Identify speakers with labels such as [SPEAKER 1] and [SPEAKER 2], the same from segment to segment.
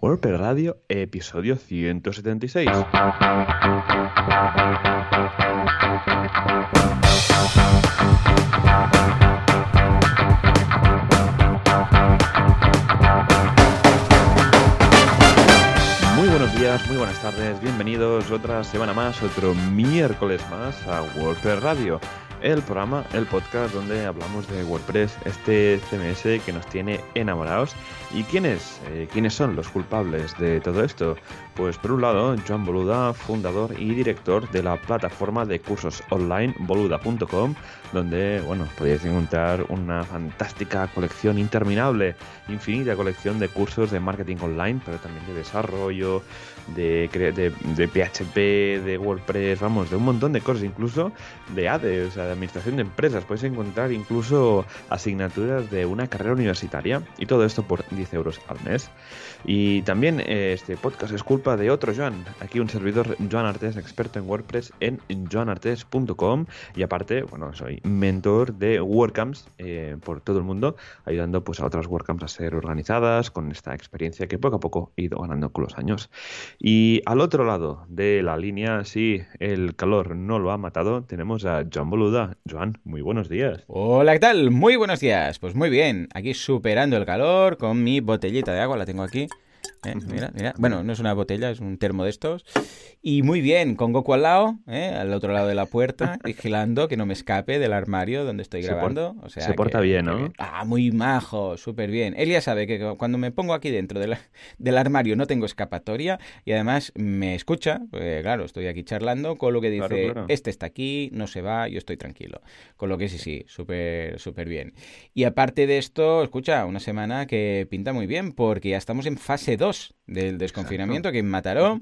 [SPEAKER 1] WordPress Radio, episodio 176. Muy buenos días, muy buenas tardes, bienvenidos otra semana más, otro miércoles más a WordPress Radio el programa, el podcast donde hablamos de WordPress, este CMS que nos tiene enamorados. ¿Y quiénes? Eh, ¿Quiénes son los culpables de todo esto? Pues por un lado, Joan Boluda, fundador y director de la plataforma de cursos online boluda.com, donde, bueno, podéis encontrar una fantástica colección interminable, infinita colección de cursos de marketing online, pero también de desarrollo, de, de, PHP, de WordPress, vamos, de un montón de cosas, incluso de ADE, o sea, de administración de empresas. Puedes encontrar incluso asignaturas de una carrera universitaria y todo esto por 10 euros al mes. Y también eh, este podcast es culpa de otro Joan. Aquí un servidor, Joan Artes, experto en WordPress en joanartes.com. Y aparte, bueno, soy mentor de WordCamps eh, por todo el mundo, ayudando pues a otras WordCamps a ser organizadas con esta experiencia que poco a poco he ido ganando con los años. Y al otro lado de la línea, si el calor no lo ha matado, tenemos a Joan Boluda. Joan, muy buenos días.
[SPEAKER 2] Hola, ¿qué tal? Muy buenos días. Pues muy bien, aquí superando el calor con mi botellita de agua, la tengo aquí. Eh, mira, mira. Bueno, no es una botella, es un termo de estos. Y muy bien, con Goku al lado, ¿eh? al otro lado de la puerta, vigilando que no me escape del armario donde estoy grabando.
[SPEAKER 1] O sea, se porta bien, ¿no?
[SPEAKER 2] ah, muy majo, súper bien. Él ya sabe que cuando me pongo aquí dentro del armario no tengo escapatoria y además me escucha, claro, estoy aquí charlando, con lo que dice, este está aquí, no se va, yo estoy tranquilo. Con lo que sí, sí, súper, súper bien. Y aparte de esto, escucha, una semana que pinta muy bien porque ya estamos en fase 2 del desconfinamiento que en Mataró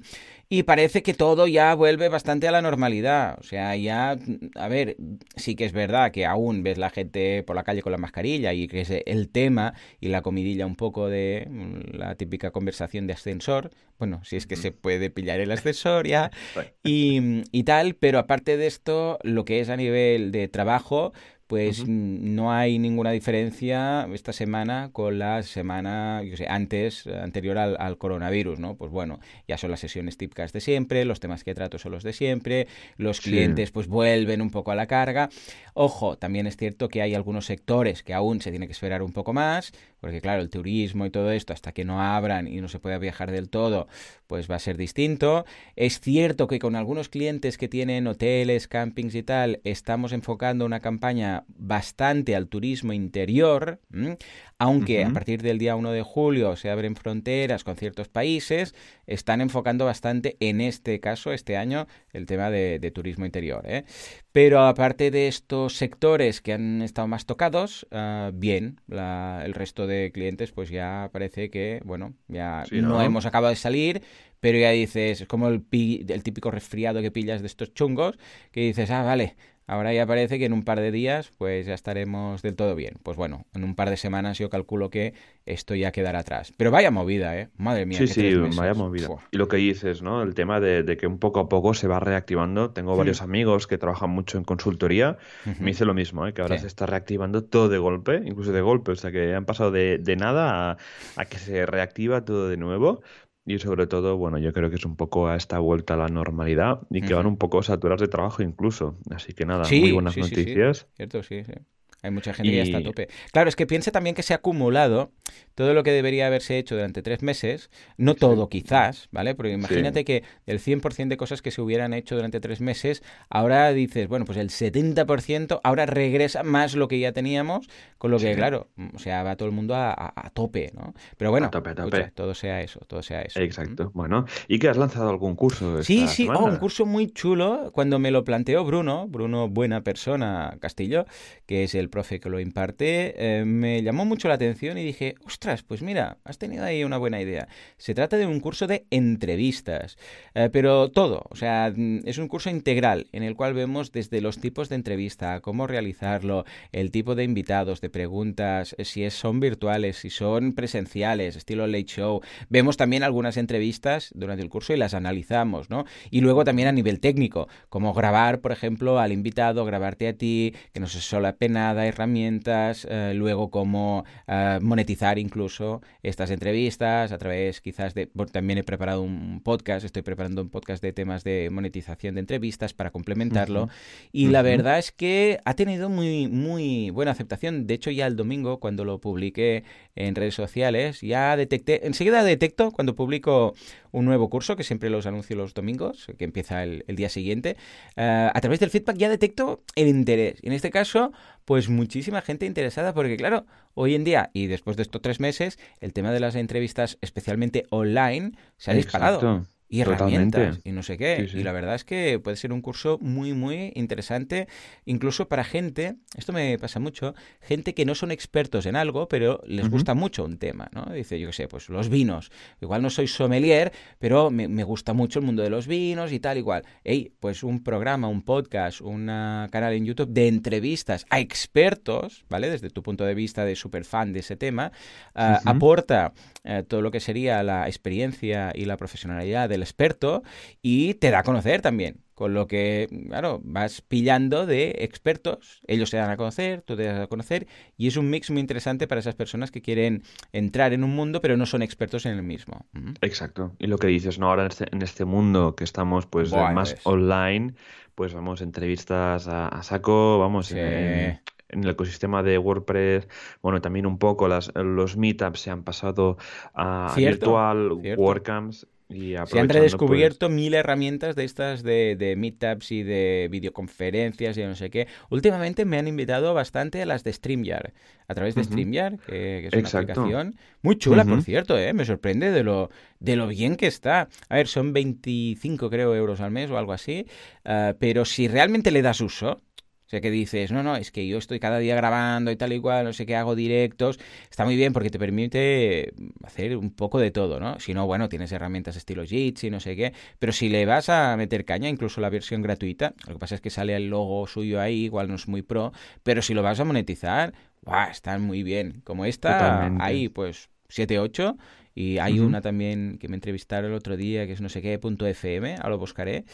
[SPEAKER 2] y parece que todo ya vuelve bastante a la normalidad. O sea, ya, a ver, sí que es verdad que aún ves la gente por la calle con la mascarilla y que es el tema y la comidilla un poco de mm, la típica conversación de ascensor. Bueno, si es que se puede pillar el ascensor ya y, y tal, pero aparte de esto, lo que es a nivel de trabajo, pues no hay ninguna diferencia esta semana con la semana yo sé, antes, anterior al, coronavirus, ¿no? Pues bueno, ya son las sesiones típicas de siempre, los temas que trato son los de siempre, los clientes pues vuelven un poco a la carga. Ojo, también es cierto que hay algunos sectores que aún se tiene que esperar un poco más, porque claro, el turismo y todo esto, hasta que no abran y no se pueda viajar del todo, pues va a ser distinto. Es cierto que con algunos clientes que tienen hoteles, campings y tal, estamos enfocando una campaña bastante al turismo interior, aunque a partir del día 1 de julio se abren fronteras con ciertos países, están enfocando bastante en este caso, este año, el tema de, turismo interior. ¿eh? Pero aparte de estos sectores que han estado más tocados, ah, bien, el resto de clientes pues ya parece que, bueno, ya ¿no? hemos acabado de salir, pero ya dices, es como el, el típico resfriado que pillas de estos chungos, que dices, ah, vale, Ahora ya parece que en un par de días pues ya estaremos del todo bien. Pues bueno, en un par de semanas yo calculo que esto ya quedará atrás. Pero vaya movida, ¿eh? Madre mía.
[SPEAKER 1] Sí, sí, vaya movida. Y lo que dices, ¿no? El tema de, que un poco a poco se va reactivando. Tengo varios amigos que trabajan mucho en consultoría. Me dice lo mismo, ¿eh? Que ahora se está reactivando todo de golpe, incluso de golpe. O sea, que han pasado de, nada a, a que se reactiva todo de nuevo. Y sobre todo, bueno, yo creo que es un poco a esta vuelta a la normalidad y que van un poco saturados de trabajo incluso. Así que nada, muy buenas noticias.
[SPEAKER 2] Sí, Cierto, sí, sí. Hay mucha gente que ya está a tope. Claro, es que piense también que se ha acumulado todo lo que debería haberse hecho durante tres meses. No todo, quizás, ¿vale? Porque imagínate que el 100% de cosas que se hubieran hecho durante tres meses, ahora dices, bueno, pues el 70% ahora regresa más lo que ya teníamos, con lo que, claro, o sea, va todo el mundo a, tope, ¿no? Pero bueno, todo sea eso, todo sea eso.
[SPEAKER 1] Exacto. Bueno, ¿y que has lanzado algún curso?
[SPEAKER 2] sí, sí, oh, un curso muy chulo. Cuando me lo planteó Bruno, Bruno, buena persona, Castillo, que es el profe que lo imparte, eh, me llamó mucho la atención y dije, ostras, pues mira, has tenido ahí una buena idea. Se trata de un curso de entrevistas, eh, pero todo, o sea, mm, es un curso integral en el cual vemos desde los tipos de entrevista, cómo realizarlo, el tipo de invitados, de preguntas, eh, si son virtuales, si son presenciales, estilo late show. Vemos también algunas entrevistas durante el curso y las analizamos, ¿no? Y luego también a nivel técnico, como grabar, por ejemplo, al invitado, grabarte a ti, que no se solape nada herramientas, eh, luego cómo eh, monetizar incluso estas entrevistas a través quizás de... también he preparado un podcast, estoy preparando un podcast de temas de monetización de entrevistas para complementarlo y la verdad es que ha tenido muy, muy buena aceptación. De hecho ya el domingo cuando lo publiqué en redes sociales ya detecté, enseguida detecto cuando publico un nuevo curso, que siempre los anuncio los domingos, que empieza el, día siguiente, eh, a través del feedback ya detecto el interés. En este caso, pues muchísima gente interesada, porque claro, hoy en día y después de estos tres meses, el tema de las entrevistas, especialmente online, se ha disparado y herramientas y no sé qué. Y la verdad es que puede ser un curso muy, muy interesante, incluso para gente, esto me pasa mucho, gente que no son expertos en algo, pero les gusta mucho un tema, ¿no? Dice, yo qué sé, pues los vinos. Igual no soy sommelier, pero me, gusta mucho el mundo de los vinos y tal, igual. Ey, pues un programa, un podcast, un canal en YouTube de entrevistas a expertos, ¿vale? Desde tu punto de vista de super fan de ese tema, ah, aporta eh, todo lo que sería la experiencia y la profesionalidad del experto y te da a conocer también. Con lo que, claro, vas pillando de expertos, ellos se dan a conocer, tú te das a conocer, y es un mix muy interesante para esas personas que quieren entrar en un mundo, pero no son expertos en el mismo.
[SPEAKER 1] Exacto. Y lo que dices, ¿no? Ahora en este, este mundo que estamos, pues, más online, pues vamos, entrevistas a, saco, vamos, en el ecosistema de WordPress, bueno, también un poco las, los meetups se han pasado a virtual, WordCamps. Y
[SPEAKER 2] se han redescubierto pues mil herramientas de estas de, de, meetups y de videoconferencias y no sé qué. Últimamente me han invitado bastante a las de StreamYard, a través de StreamYard, que, es una aplicación muy chula, por cierto, ¿eh? me sorprende de lo, de lo bien que está. A ver, son 25 creo euros al mes o algo así, ah, pero si realmente le das uso, o sea, que dices, no, no, es que yo estoy cada día grabando y tal y cual, no sé qué, hago directos. Está muy bien porque te permite hacer un poco de todo, ¿no? Si no, bueno, tienes herramientas estilo Jitsi, no sé qué. Pero si le vas a meter caña, incluso la versión gratuita, lo que pasa es que sale el logo suyo ahí, igual no es muy pro. Pero si lo vas a monetizar, ¡guau! Están muy bien. Como esta, ahí pues 7, 8 y hay una también que me entrevistaron el otro día, que es no sé qué, punto FM, ahora lo buscaré.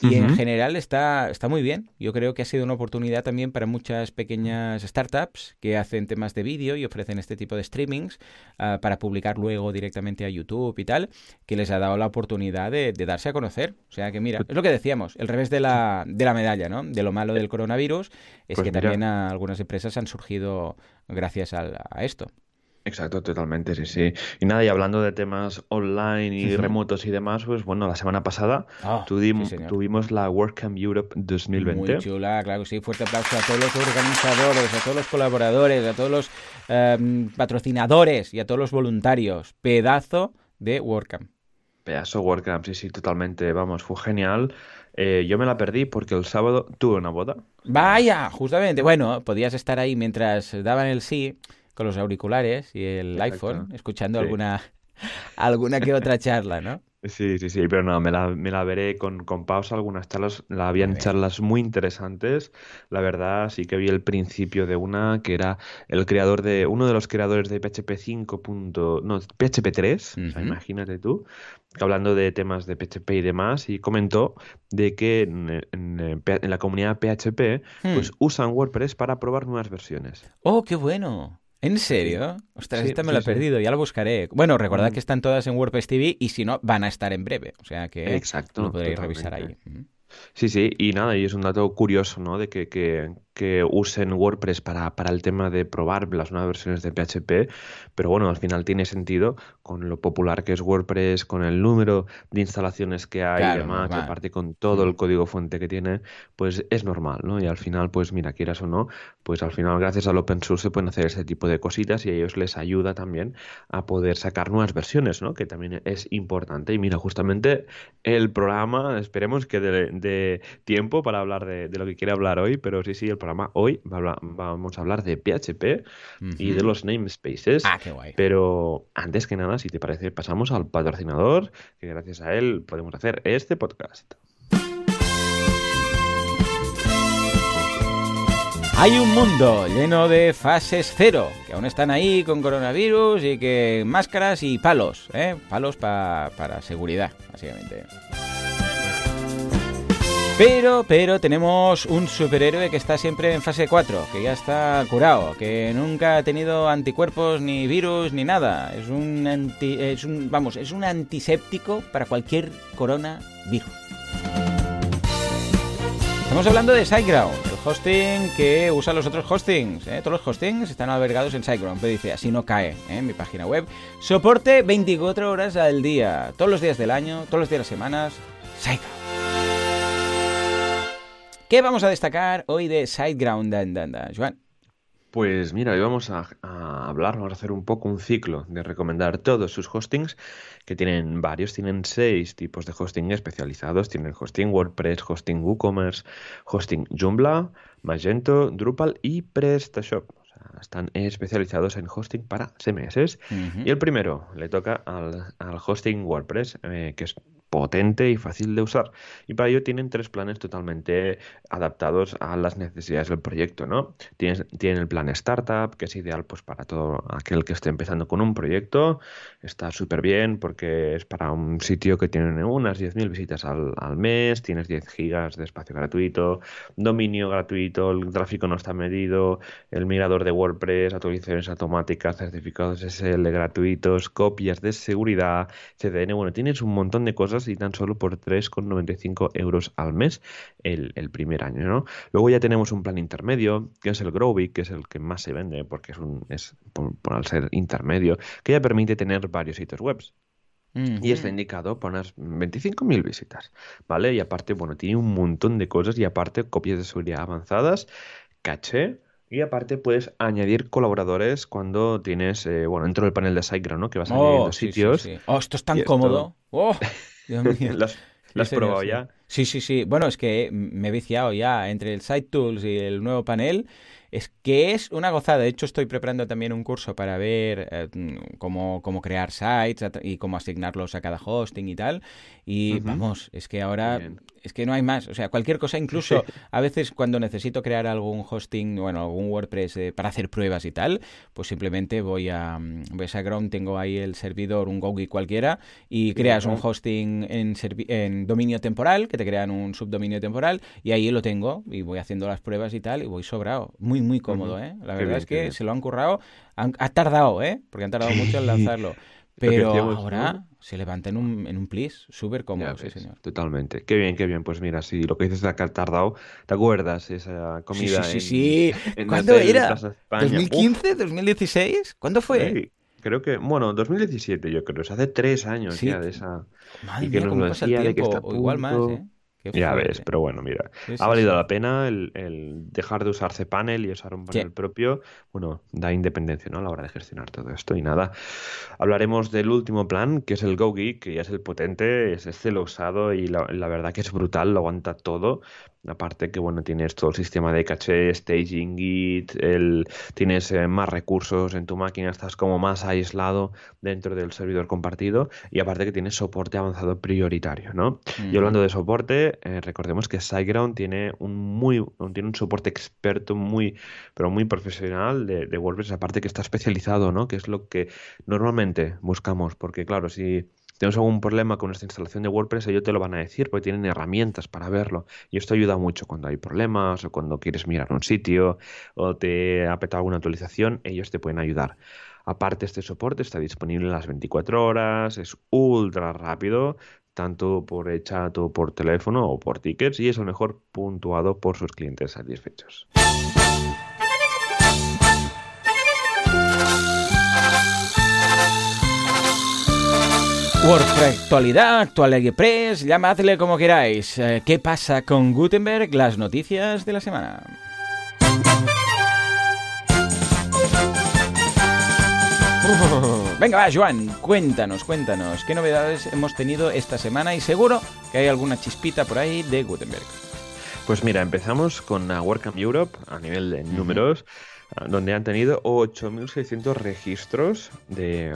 [SPEAKER 2] Y en general está, está muy bien. Yo creo que ha sido una oportunidad también para muchas pequeñas startups que hacen temas de vídeo y ofrecen este tipo de streamings ah, para publicar luego directamente a YouTube y tal, que les ha dado la oportunidad de, darse a conocer. O sea que mira, pues es lo que decíamos, el revés de la, de la medalla, ¿no? De lo malo del coronavirus es pues que también algunas empresas han surgido gracias a esto.
[SPEAKER 1] Exacto, totalmente, sí, sí. Y nada, y hablando de temas online y remotos y demás, pues bueno, la semana pasada ah, tuvimos, la WordCamp Europe 2020.
[SPEAKER 2] Muy chula, claro que sí. Fuerte aplauso a todos los organizadores, a todos los colaboradores, a todos los em, patrocinadores y a todos los voluntarios. Pedazo de WordCamp.
[SPEAKER 1] Pedazo WordCamp, sí, sí, totalmente. Vamos, fue genial. Eh, yo me la perdí porque el sábado tuve una boda.
[SPEAKER 2] Vaya, justamente. Bueno, podías estar ahí mientras daban el sí con los auriculares y el iPhone, escuchando alguna, alguna que otra charla, ¿no?
[SPEAKER 1] Sí, sí, sí, pero no, me la, me la veré con, con, pausa. Algunas charlas, la habían charlas muy interesantes. La verdad, sí que vi el principio de una que era el creador de, uno de los creadores de PHP 5. no, PHP 3, imagínate tú, hablando de temas de PHP y demás, y comentó de que en, en, la comunidad PHP, pues hmm. usan WordPress para probar nuevas versiones.
[SPEAKER 2] ¡Oh, qué bueno! ¿En serio? Ostras, esta me la he perdido, ya la buscaré. Bueno, recordad mm. que están todas en WordPress TV y si no, van a estar en breve. O sea que
[SPEAKER 1] Exacto,
[SPEAKER 2] lo podréis revisar ahí.
[SPEAKER 1] Sí, sí, y nada, y es un dato curioso, ¿no? De que, que, que usen WordPress para, para, el tema de probar las nuevas versiones de PHP, pero bueno, al final tiene sentido con lo popular que es WordPress, con el número de instalaciones que hay y demás, aparte con todo el código fuente que tiene, pues es normal, ¿no? Y al final, pues mira, quieras o no, pues al final gracias al open source se pueden hacer ese tipo de cositas y a ellos les ayuda también a poder sacar nuevas versiones, ¿no? Que también es importante. Y mira, justamente el programa, esperemos que de, tiempo para hablar de, lo que quiere hablar hoy, pero sí, sí, el programa hoy vamos a hablar de PHP y de los namespaces.
[SPEAKER 2] Ah, qué guay.
[SPEAKER 1] Pero antes que nada, si te parece, pasamos al patrocinador, que gracias a él podemos hacer este podcast.
[SPEAKER 2] Hay un mundo lleno de fases cero, que aún están ahí con coronavirus y que máscaras y palos, ¿eh? palos para seguridad, básicamente. Pero, pero tenemos un superhéroe que está siempre en fase 4, que ya está curado, que nunca ha tenido anticuerpos ni virus ni nada. Es un anti, es un, vamos, es un antiséptico para cualquier coronavirus. Estamos hablando de SiteGround, el hosting que usa los otros hostings. ¿eh? Todos los hostings están albergados en SiteGround, pero dice, así no cae ¿eh? en mi página web. Soporte 24 horas al día, todos los días del año, todos los días de las semanas. SiteGround. ¿Qué vamos a destacar hoy de SiteGround, Joan?
[SPEAKER 1] Pues mira, hoy vamos a, hablar, vamos a hacer un poco un ciclo de recomendar todos sus hostings, que tienen varios, tienen seis tipos de hosting especializados, tienen hosting WordPress, hosting WooCommerce, hosting Joomla, Magento, Drupal y PrestaShop. O sea, están especializados en hosting para CMS. Y el primero le toca al, hosting WordPress, eh, que es potente y fácil de usar. Y para ello tienen tres planes totalmente adaptados a las necesidades del proyecto, ¿no? Tienen, tienen el plan Startup, que es ideal pues para todo aquel que esté empezando con un proyecto. Está súper bien porque es para un sitio que tiene unas 10.000 visitas al, al, mes, tienes 10 gigas de espacio gratuito, dominio gratuito, el tráfico no está medido, el mirador de WordPress, actualizaciones automáticas, certificados SL gratuitos, copias de seguridad, CDN, bueno, tienes un montón de cosas y tan solo por 3,95 euros al mes el, primer año. ¿no? Luego ya tenemos un plan intermedio, que es el Growbig, que es el que más se vende, porque es, un, es por, al ser intermedio, que ya permite tener varios sitios web. Y está indicado poner 25.000 visitas, ¿vale? Y aparte, bueno, tiene un montón de cosas y aparte copias de seguridad avanzadas, caché, y aparte puedes añadir colaboradores cuando tienes, eh, bueno, dentro del panel de SiteGround, ¿no? Que vas añadiendo oh, sitios.
[SPEAKER 2] Oh, esto es tan cómodo. Oh.
[SPEAKER 1] ¿Las, has probado ya?
[SPEAKER 2] Sí, sí, sí. Bueno, es que me he viciado ya entre el Site Tools y el nuevo panel. Es que es una gozada. De hecho, estoy preparando también un curso para ver eh, cómo, cómo, crear sites y cómo asignarlos a cada hosting y tal. Y vamos, es que ahora es que no hay más. O sea, cualquier cosa, incluso a veces cuando necesito crear algún hosting, bueno, algún WordPress eh, para hacer pruebas y tal, pues simplemente voy a, voy a tengo ahí el servidor, un Gogi cualquiera, y creas un hosting en, en dominio temporal, que te crean un subdominio temporal, y ahí lo tengo, y voy haciendo las pruebas y tal, y voy sobrado. Muy, muy cómodo, ¿eh? La verdad es que se lo han currado. ha tardado, ¿eh? Porque han tardado mucho en lanzarlo. Pero ahora se levanta en un, en un plis, súper cómodo, sí, señor.
[SPEAKER 1] Totalmente. Qué bien, qué bien. Pues mira, si lo que dices de acá tardado, ¿te acuerdas esa comida?
[SPEAKER 2] Sí, sí, sí. ¿Cuándo era? ¿2015? ¿2016? ¿Cuándo fue?
[SPEAKER 1] creo que, bueno, 2017 yo creo, hace tres años ya de esa...
[SPEAKER 2] Madre y que mía, nos pasa el tiempo, o igual más, ¿eh?
[SPEAKER 1] Ya ves, pero bueno, mira, ha valido la pena el, dejar de usar cPanel y usar un panel propio. Bueno, da independencia ¿no? a la hora de gestionar todo esto. Y nada, hablaremos del último plan, que es el GoGeek, que ya es el potente, es este lo usado y la, la verdad que es brutal, lo aguanta todo. Aparte que bueno, tienes todo el sistema de caché, staging, git, el, tienes eh, más recursos en tu máquina, estás como más aislado dentro del servidor compartido y aparte que tienes soporte avanzado prioritario, ¿no? Y hablando de soporte, eh, recordemos que SiteGround tiene un muy tiene un soporte experto muy pero muy profesional de, de WordPress, aparte que está especializado, ¿no? Que es lo que normalmente buscamos, porque claro, si tenemos algún problema con nuestra instalación de WordPress, ellos te lo van a decir porque tienen herramientas para verlo. Y esto ayuda mucho cuando hay problemas o cuando quieres mirar un sitio o te ha petado alguna actualización, ellos te pueden ayudar. Aparte, este soporte está disponible las 24 horas, es ultra rápido, tanto por chat o por teléfono o por tickets, y es lo mejor puntuado por sus clientes satisfechos.
[SPEAKER 2] WordPress, actualidad, actual Press, llamadle como queráis. Eh, ¿Qué pasa con Gutenberg? Las noticias de la semana. Venga, va, Joan, cuéntanos, cuéntanos, ¿qué novedades hemos tenido esta semana? Y seguro que hay alguna chispita por ahí de Gutenberg.
[SPEAKER 1] Pues mira, empezamos con WordCamp Europe a nivel de números, donde han tenido 8.600 registros de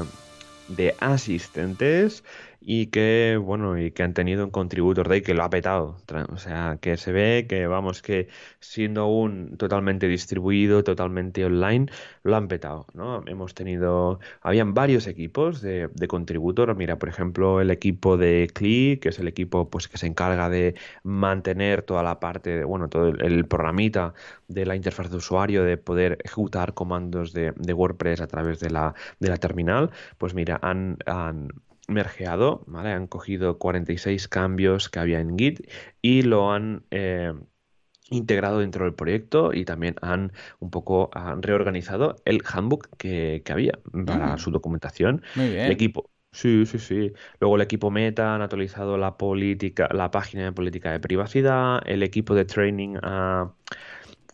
[SPEAKER 1] de asistentes y que, bueno, y que han tenido un contributor day que lo ha petado. O sea, que se ve que, vamos, que siendo un totalmente distribuido, totalmente online, lo han petado, ¿no? Hemos tenido, habían varios equipos de, de contributor. Mira, por ejemplo, el equipo de CLI, que es el equipo pues que se encarga de mantener toda la parte, de, bueno, todo el, programita de la interfaz de usuario, de poder ejecutar comandos de, de WordPress a través de la, de la terminal. Pues mira, han mergeado, ¿vale? Han cogido 46 cambios que había en Git y lo han eh, integrado dentro del proyecto y también han un poco han reorganizado el handbook que, había para mm. su documentación. El equipo. Sí, sí, sí. Luego el equipo Meta han actualizado la política, la página de política de privacidad. El equipo de training ha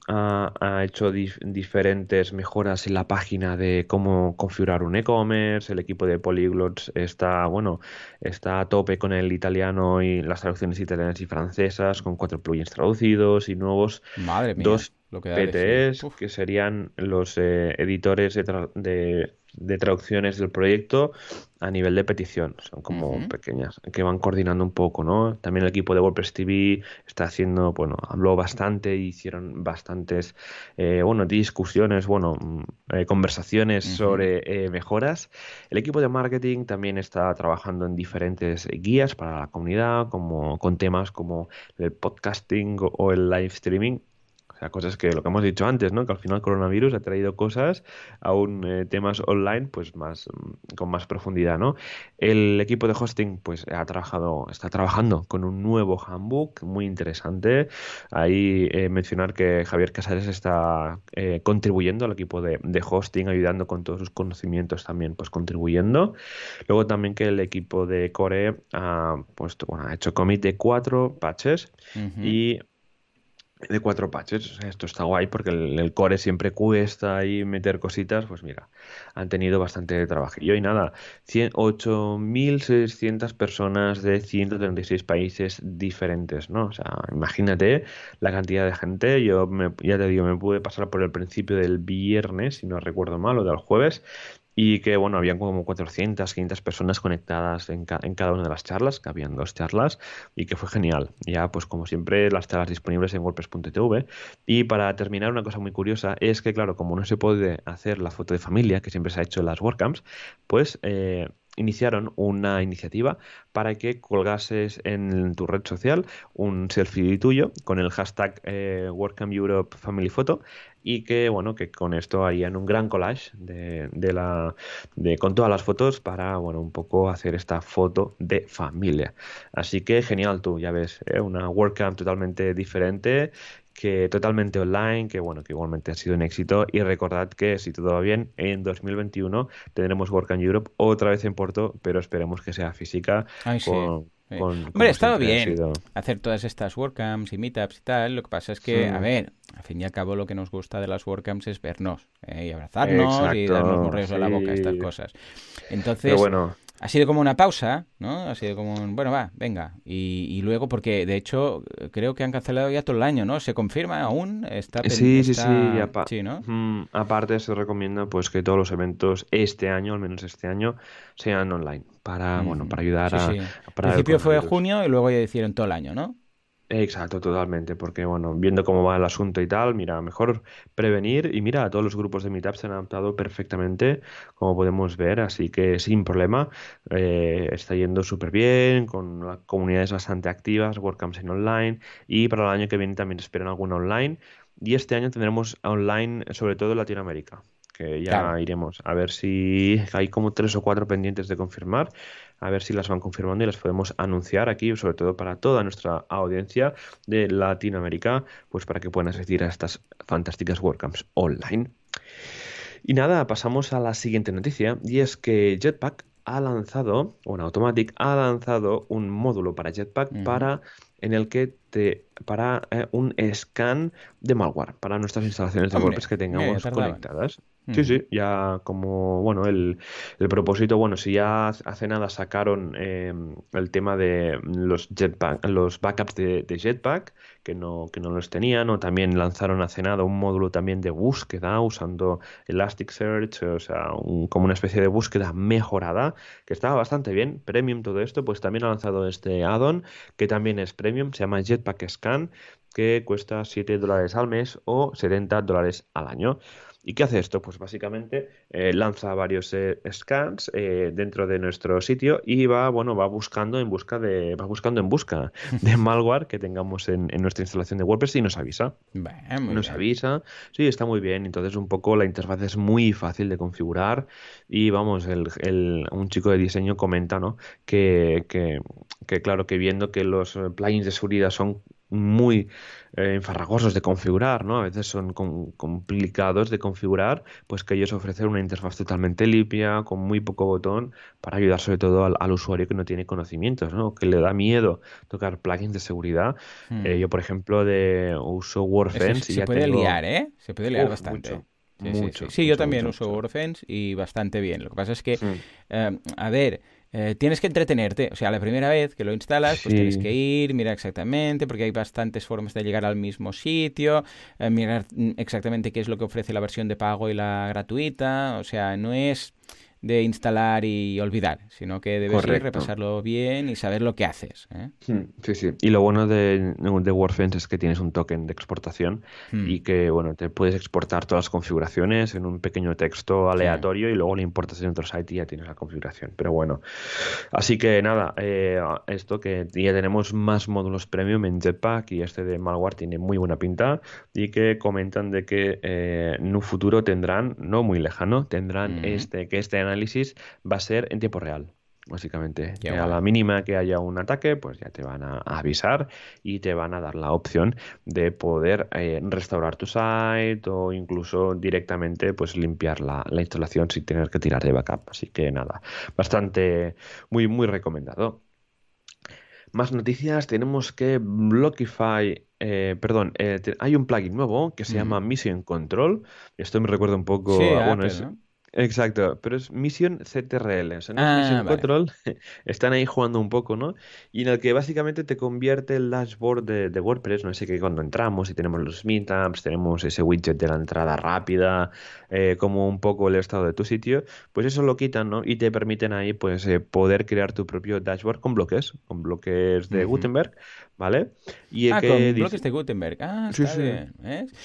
[SPEAKER 1] ha, hecho diferentes mejoras en la página de cómo configurar un e-commerce. El equipo de Polyglots está, bueno, está a tope con el italiano y las traducciones italianas y francesas, con cuatro plugins traducidos y nuevos dos PTS, que serían los eh, editores de de traducciones del proyecto a nivel de petición. Son como pequeñas, que van coordinando un poco, ¿no? También el equipo de WordPress TV está haciendo, bueno, habló bastante, hicieron bastantes, eh, bueno, discusiones, bueno, mm, eh, conversaciones sobre eh, mejoras. El equipo de marketing también está trabajando en diferentes guías para la comunidad, como con temas como el podcasting o el live streaming o sea, cosas que lo que hemos dicho antes, ¿no? Que al final el coronavirus ha traído cosas, aún eh, temas online, pues más mm, con más profundidad, ¿no? El equipo de hosting, pues ha trabajado, está trabajando con un nuevo handbook muy interesante. Ahí eh, mencionar que Javier Casares está eh, contribuyendo al equipo de, hosting, ayudando con todos sus conocimientos también, pues contribuyendo. Luego también que el equipo de Core ha puesto, bueno, ha hecho commit de cuatro patches y de cuatro patches. Esto está guay porque el, core siempre cuesta ahí meter cositas. Pues mira, han tenido bastante trabajo. Y hoy nada, 8.600 personas de 136 países diferentes, ¿no? O sea, imagínate la cantidad de gente. Yo ya te digo, me pude pasar por el principio del viernes, si no recuerdo mal, o del jueves, y que bueno, habían como 400, 500 personas conectadas en, en, cada una de las charlas, que habían dos charlas y que fue genial. Ya pues como siempre las charlas disponibles en wordpress.tv y para terminar una cosa muy curiosa es que claro, como no se puede hacer la foto de familia que siempre se ha hecho en las WordCamps, pues eh, iniciaron una iniciativa para que colgases en tu red social un selfie tuyo con el hashtag eh, Europe Family Photo y que bueno que con esto harían un gran collage de, de, la de con todas las fotos para bueno un poco hacer esta foto de familia así que genial tú ya ves ¿eh? una WordCamp totalmente diferente que totalmente online, que bueno, que igualmente ha sido un éxito. Y recordad que si todo va bien, en 2021 tendremos Work in Europe otra vez en Porto, pero esperemos que sea física con,
[SPEAKER 2] Hombre, estaba bien hacer todas estas WordCamps y meetups y tal. Lo que pasa es que, a ver, al fin y al cabo lo que nos gusta de las WordCamps es vernos ¿eh? y abrazarnos y darnos morreos a la boca, estas cosas. Entonces, bueno. Ha sido como una pausa, ¿no? Ha sido como un, bueno, va, venga. Y, luego, porque de hecho creo que han cancelado ya todo el año, ¿no? ¿Se confirma aún?
[SPEAKER 1] Está sí, sí, sí, ¿no? aparte se recomienda pues que todos los eventos este año, al menos este año, sean online para, bueno, para ayudar a... Sí.
[SPEAKER 2] Al principio fue junio y luego ya hicieron todo el año, ¿no?
[SPEAKER 1] Exacto, totalmente, porque bueno, viendo cómo va el asunto y tal, mira, mejor prevenir y mira, todos los grupos de Meetup se han adaptado perfectamente, como podemos ver, así que sin problema, eh, está yendo súper bien, con las comunidades bastante activas, WordCamps en online y para el año que viene también esperan alguna online y este año tendremos online sobre todo en Latinoamérica que ya iremos. A ver si hay como tres o cuatro pendientes de confirmar, a ver si las van confirmando y las podemos anunciar aquí, sobre todo para toda nuestra audiencia de Latinoamérica, pues para que puedan asistir a estas fantásticas WordCamps online. Y nada, pasamos a la siguiente noticia y es que Jetpack ha lanzado, o Automatic ha lanzado un módulo para Jetpack para en el que te para eh, un scan de malware para nuestras instalaciones de WordPress que tengamos conectadas. Sí, sí, ya como, bueno, el, el, propósito, bueno, si ya hace nada sacaron em, el tema de los jetpack, los backups de, Jetpack, que no, que no los tenían, o también lanzaron hace nada un módulo también de búsqueda usando Elasticsearch, o sea, como una especie de búsqueda mejorada, que estaba bastante bien, premium todo esto, pues también ha lanzado este add-on, que también es premium, se llama Jetpack Scan, que cuesta 7 dólares al mes o 70 dólares al año. ¿Y qué hace esto? Pues básicamente eh, lanza varios eh, scans eh, dentro de nuestro sitio y va, bueno, va buscando en busca de, va buscando en busca de malware que tengamos en, nuestra instalación de WordPress y nos avisa. nos avisa, sí, está muy bien. Entonces un poco la interfaz es muy fácil de configurar y vamos, el, un chico de diseño comenta, ¿no? Que, que, que claro, que viendo que los plugins de seguridad son muy eh, de configurar, ¿no? A veces son complicados de configurar, pues que ellos ofrecen una interfaz totalmente limpia, con muy poco botón, para ayudar sobre todo al, usuario que no tiene conocimientos, ¿no? Que le da miedo tocar plugins de seguridad. Eh, hmm. yo, por ejemplo, de uso WordFence...
[SPEAKER 2] se, puede liar, ¿eh? Se puede liar bastante. Sí, sí, yo también uso WordFence y bastante bien. Lo que pasa es que, hmm. eh, a ver, eh, tienes que entretenerte. O sea, la primera vez que lo instalas, pues tienes que ir, mirar exactamente, porque hay bastantes formas de llegar al mismo sitio, eh, mirar mm, exactamente qué es lo que ofrece la versión de pago y la gratuita. O sea, no es de instalar y olvidar, sino que debes repasarlo bien y saber lo que haces. ¿eh?
[SPEAKER 1] Hmm, sí, sí. Y lo bueno de, de WordFence es que tienes un token de exportación hmm. y que, bueno, te puedes exportar todas las configuraciones en un pequeño texto aleatorio y luego le importas en otro site y ya tienes la configuración. Pero bueno, así que nada, eh, esto que ya tenemos más módulos premium en Jetpack y este de malware tiene muy buena pinta y que comentan de que eh, en un futuro tendrán, no muy lejano, tendrán este que este análisis va a ser en tiempo real básicamente. a la mínima que haya un ataque, pues ya te van a, avisar y te van a dar la opción de poder eh, restaurar tu site o incluso directamente pues limpiar la, instalación sin tener que tirar de backup. Así que nada, bastante muy muy recomendado. Más noticias, tenemos que Blockify, eh, perdón, eh, hay un plugin nuevo que se llama Mission Control. Esto me recuerda un poco a, bueno, Exacto, pero es Mission CTRL, o sea, no es ah, Mission Control, están ahí jugando un poco, ¿no? Y en el que básicamente te convierte el dashboard de, WordPress, no sé que cuando entramos y tenemos los meetups, tenemos ese widget de la entrada rápida, eh, como un poco el estado de tu sitio, pues eso lo quitan, ¿no? Y te permiten ahí, pues, eh, poder crear tu propio dashboard con bloques, con bloques de Gutenberg, ¿vale?
[SPEAKER 2] Y ah, con bloques de Gutenberg. Ah, está bien.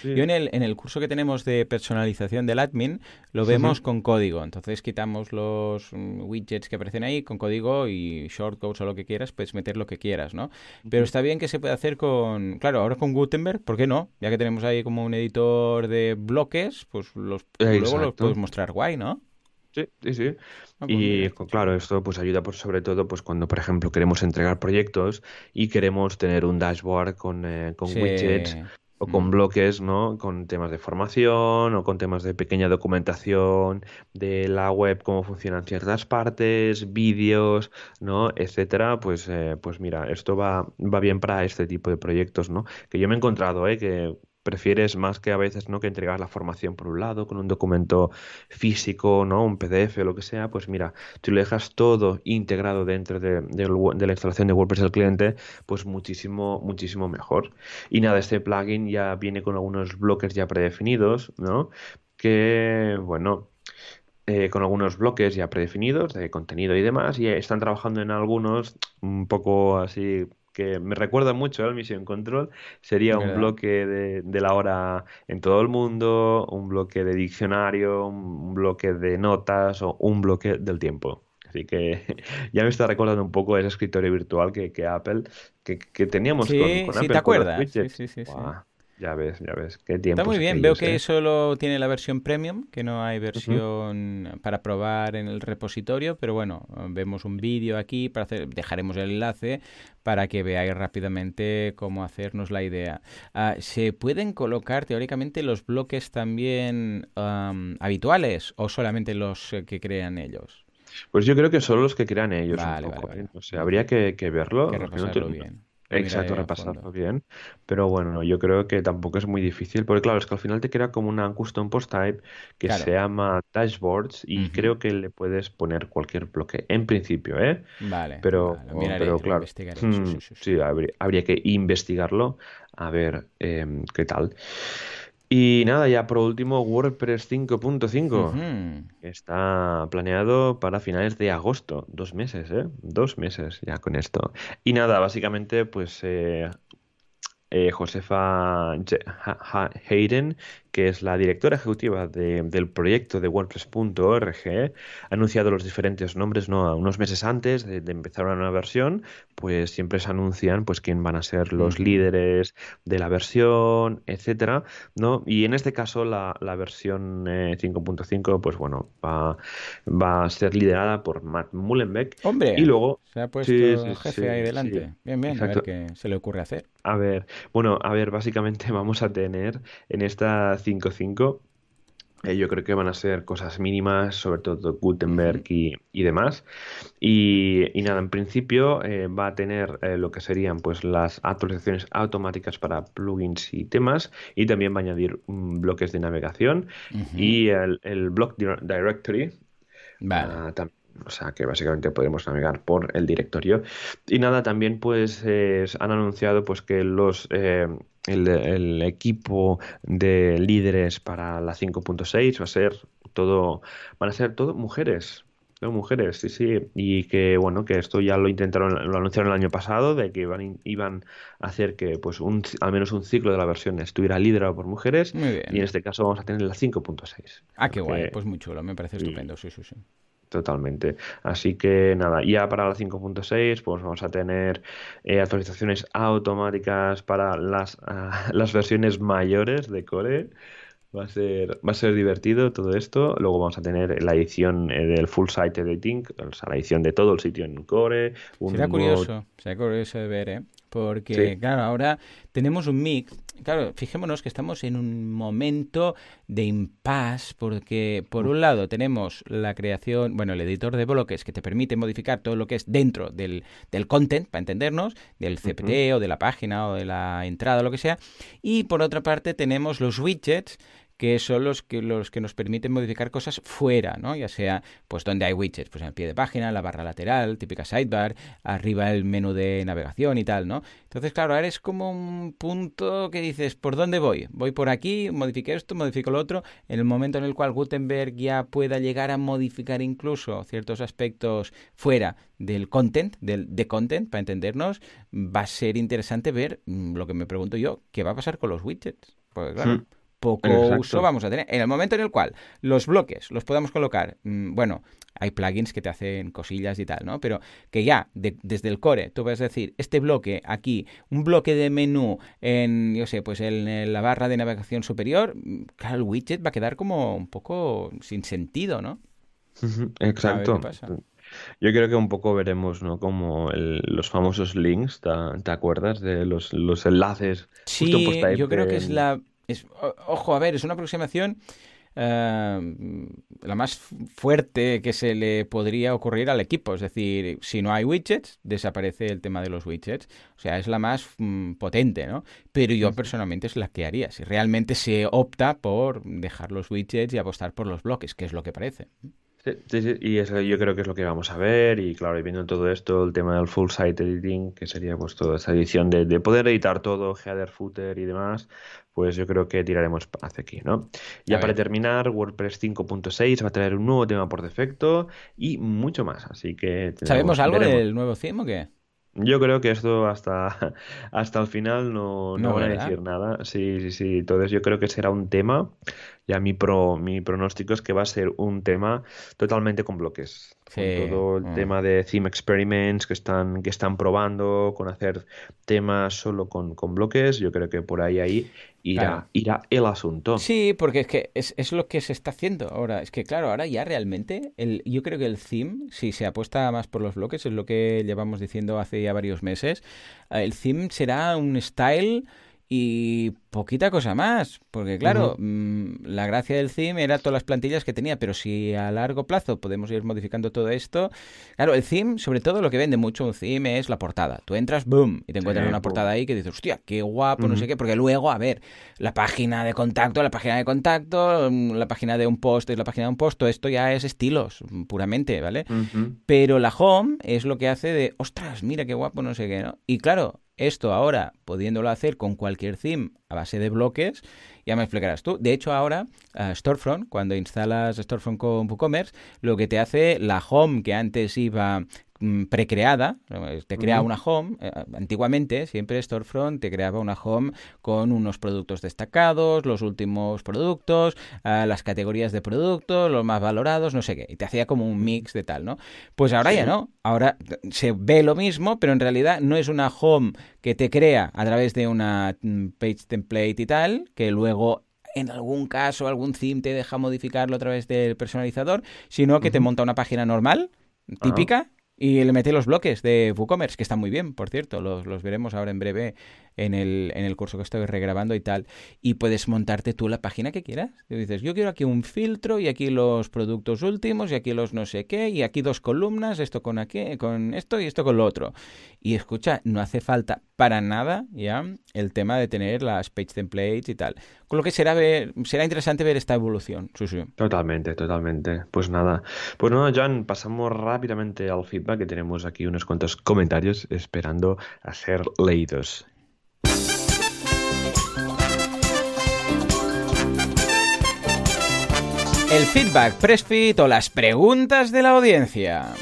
[SPEAKER 2] Yo en el, en el curso que tenemos de personalización del admin lo vemos con código. Entonces quitamos los mm, widgets que aparecen ahí con código y shortcodes o lo que quieras, puedes meter lo que quieras, ¿no? Pero está bien que se puede hacer con, claro, ahora con Gutenberg, ¿por qué no? Ya que tenemos ahí como un editor de bloques, pues los, luego los puedes mostrar guay, ¿no?
[SPEAKER 1] Sí, sí, sí. Ah, pues y claro, esto pues ayuda por sobre todo pues cuando por ejemplo queremos entregar proyectos y queremos tener un dashboard con, eh, con widgets o con mm. bloques, ¿no? Con temas de formación o con temas de pequeña documentación de la web, cómo funcionan ciertas partes, vídeos, ¿no? Etcétera. Pues, eh, pues mira, esto va, va bien para este tipo de proyectos, ¿no? Que yo me he encontrado, ¿eh? Que prefieres más que a veces no que entregar la formación por un lado con un documento físico no un PDF o lo que sea pues mira tú lo dejas todo integrado dentro de, la instalación de WordPress del cliente pues muchísimo muchísimo mejor. Y nada este plugin ya viene con algunos bloques ya predefinidos no que bueno eh, con algunos bloques ya predefinidos de contenido y demás y están trabajando en algunos un poco así que me recuerda mucho al Mission Control, sería un bloque de, la hora en todo el mundo, un bloque de diccionario, un bloque de notas o un bloque del tiempo. Así que ya me está recordando un poco ese escritorio virtual que, Apple, que, teníamos con, con
[SPEAKER 2] Apple. ¿te acuerdas? Sí, sí, sí.
[SPEAKER 1] Ya ves, ya ves, qué tiempo.
[SPEAKER 2] Está muy bien, veo que ¿eh? solo tiene la versión premium, que no hay versión para probar en el repositorio, pero bueno, vemos un vídeo aquí, para hacer, dejaremos el enlace para que veáis rápidamente cómo hacernos la idea. Ah, ¿Se pueden colocar teóricamente los bloques también habituales o solamente los que crean ellos?
[SPEAKER 1] Pues yo creo que solo los que crean ellos. Vale, vale, O sea, habría que, verlo.
[SPEAKER 2] Que repasarlo bien.
[SPEAKER 1] Exacto, repasarlo bien. Pero bueno, yo creo que tampoco es muy difícil, porque claro, es que al final te crea como una custom post type que se llama dashboards y creo que le puedes poner cualquier bloque, en principio, ¿eh?
[SPEAKER 2] Vale.
[SPEAKER 1] Pero, pero claro, hmm, sí, habría, que investigarlo a ver em, qué tal. Y nada, ya por último, WordPress 5.5. Está planeado para finales de agosto. Dos meses, ¿eh? Dos meses ya con esto. Y nada, básicamente, pues eh, eh, Josefa Hayden, que es la directora ejecutiva del proyecto de WordPress.org, ha anunciado los diferentes nombres ¿no? unos meses antes de, empezar una nueva versión, pues siempre se anuncian pues quién van a ser los líderes de la versión, etcétera, ¿no? Y en este caso la, versión 5.5, eh, pues bueno, va, va a ser liderada por Matt Mullenbeck.
[SPEAKER 2] Hombre,
[SPEAKER 1] y luego
[SPEAKER 2] se ha puesto el jefe ahí delante. bien, bien, a ver qué se le ocurre hacer.
[SPEAKER 1] A ver, bueno, a ver, básicamente vamos a tener en esta 5.5 eh, yo creo que van a ser cosas mínimas, sobre todo Gutenberg y, demás. Y, nada, en principio eh, va a tener eh, lo que serían pues las actualizaciones automáticas para plugins y temas y también va a añadir mm, bloques de navegación y el, el block directory.
[SPEAKER 2] Vale. Ah,
[SPEAKER 1] o sea que básicamente podemos navegar por el directorio. Y nada, también pues han anunciado pues que los eh, el, equipo de líderes para la 5.6 va a ser todo, van a ser todo mujeres. Todo mujeres, sí, sí. Y que bueno, que esto ya lo intentaron, lo anunciaron el año pasado, de que iban, iban a hacer que pues un, al menos un ciclo de la versión estuviera liderado por mujeres. Y en este caso vamos a tener la 5.6.
[SPEAKER 2] Ah, qué guay, pues muy chulo, me parece estupendo, sí, sí, sí.
[SPEAKER 1] Totalmente. Así que nada, ya para la 5.6 pues vamos a tener eh, actualizaciones automáticas para las, ah, las versiones mayores de Core. Va a ser, va a ser divertido todo esto. Luego vamos a tener la edición eh, del full site editing, o sea, la edición de todo el sitio en Core.
[SPEAKER 2] Un será curioso, será curioso de ver, ¿eh? Porque, claro, ahora tenemos un mix. Claro, fijémonos que estamos en un momento de impasse, porque por un lado tenemos la creación, bueno, el editor de bloques que te permite modificar todo lo que es dentro del, del content, para entendernos, del CPT o de la página o de la entrada o lo que sea. Y por otra parte tenemos los widgets que son los que, los que nos permiten modificar cosas fuera, ¿no? Ya sea, pues donde hay widgets, pues en el pie de página, la barra lateral, típica sidebar, arriba el menú de navegación y tal, ¿no? Entonces, claro, ahora es como un punto que dices, ¿por dónde voy? Voy por aquí, modifique esto, modifico lo otro. En el momento en el cual Gutenberg ya pueda llegar a modificar incluso ciertos aspectos fuera del content, del de content, para entendernos, va a ser interesante ver mm, lo que me pregunto yo, ¿qué va a pasar con los widgets? Pues claro. Hmm poco uso vamos a tener. En el momento en el cual los bloques los podamos colocar, mm, bueno, hay plugins que te hacen cosillas y tal, ¿no? Pero que ya desde el core tú vas a decir, este bloque aquí, un bloque de menú en, yo sé, pues en, la barra de navegación superior, mm, claro, el widget va a quedar como un poco sin sentido, ¿no?
[SPEAKER 1] Exacto. Yo creo que un poco veremos, ¿no? Como los famosos links, ¿te, acuerdas de los, los enlaces?
[SPEAKER 2] Sí, yo creo que es la ojo, a ver, es una aproximación eh, la más fuerte que se le podría ocurrir al equipo. Es decir, si no hay widgets, desaparece el tema de los widgets. O sea, es la más mm, potente, ¿no? Pero yo personalmente es la que haría. Si realmente se opta por dejar los widgets y apostar por los bloques, que es lo que parece.
[SPEAKER 1] Sí, sí, y eso yo creo que es lo que vamos a ver. Y claro, y viendo todo esto, el tema del full site editing, que sería pues toda esa edición de, de poder editar todo, header, footer y demás, pues yo creo que tiraremos hacia aquí, ¿no? Ya para terminar, WordPress 5.6 va a traer un nuevo tema por defecto y mucho más, así que...
[SPEAKER 2] ¿Sabemos algo del nuevo theme o qué?
[SPEAKER 1] Yo creo que esto hasta, hasta el final no, no, van a decir nada. Sí, sí, sí. Entonces yo creo que será un tema. Ya mi, pro, mi pronóstico es que va a ser un tema totalmente con bloques. Con todo el mm. tema de theme experiments que están, que están probando, con hacer temas solo con, con bloques. Yo creo que por ahí ahí irá, irá el asunto.
[SPEAKER 2] Sí, porque es que es, es, lo que se está haciendo ahora. Es que, claro, ahora ya realmente, el, yo creo que el theme, si se apuesta más por los bloques, es lo que llevamos diciendo hace ya varios meses, el theme será un style y poquita cosa más, porque claro, mm, la gracia del theme era todas las plantillas que tenía, pero si a largo plazo podemos ir modificando todo esto, claro, el theme, sobre todo lo que vende mucho un theme es la portada. Tú entras, boom, y te encuentras una portada ahí que dices, hostia, qué guapo, no sé qué, porque luego, a ver, la página de contacto, la página de contacto, mm, la página de un post es la página de un post, todo esto ya es estilos, puramente, ¿vale? Pero la home es lo que hace de, ostras, mira qué guapo, no sé qué, ¿no? Y claro, esto ahora, pudiéndolo hacer con cualquier theme a base de bloques, ya me explicarás tú. De hecho, ahora, uh, Storefront, cuando instalas Storefront con WooCommerce, lo que te hace la home que antes iba precreada, te crea una home. Eh, antiguamente, siempre Storefront te creaba una home con unos productos destacados, los últimos productos, ah, las categorías de productos, los más valorados, no sé qué. Y te hacía como un mix de tal, ¿no? Pues ahora ya no. Ahora se ve lo mismo, pero en realidad no es una home que te crea a través de una mm, page template y tal, que luego en algún caso algún theme te deja modificarlo a través del personalizador, sino que te monta una página normal, típica, y le metí los bloques de WooCommerce, que están muy bien, por cierto, los, los veremos ahora en breve en el, en el curso que estoy regrabando y tal. Y puedes montarte tú la página que quieras. Y dices, yo quiero aquí un filtro y aquí los productos últimos y aquí los no sé qué y aquí dos columnas, esto con aquí, con esto y esto con lo otro. Y escucha, no hace falta para nada ya el tema de tener las page templates y tal. Con lo que será ver, será interesante ver esta evolución. Sí, sí.
[SPEAKER 1] Totalmente, totalmente. Pues nada. Pues no, John, pasamos rápidamente al feedback que tenemos aquí unos cuantos comentarios esperando a ser leídos.
[SPEAKER 2] El feedback, pressfit o las preguntas de la audiencia.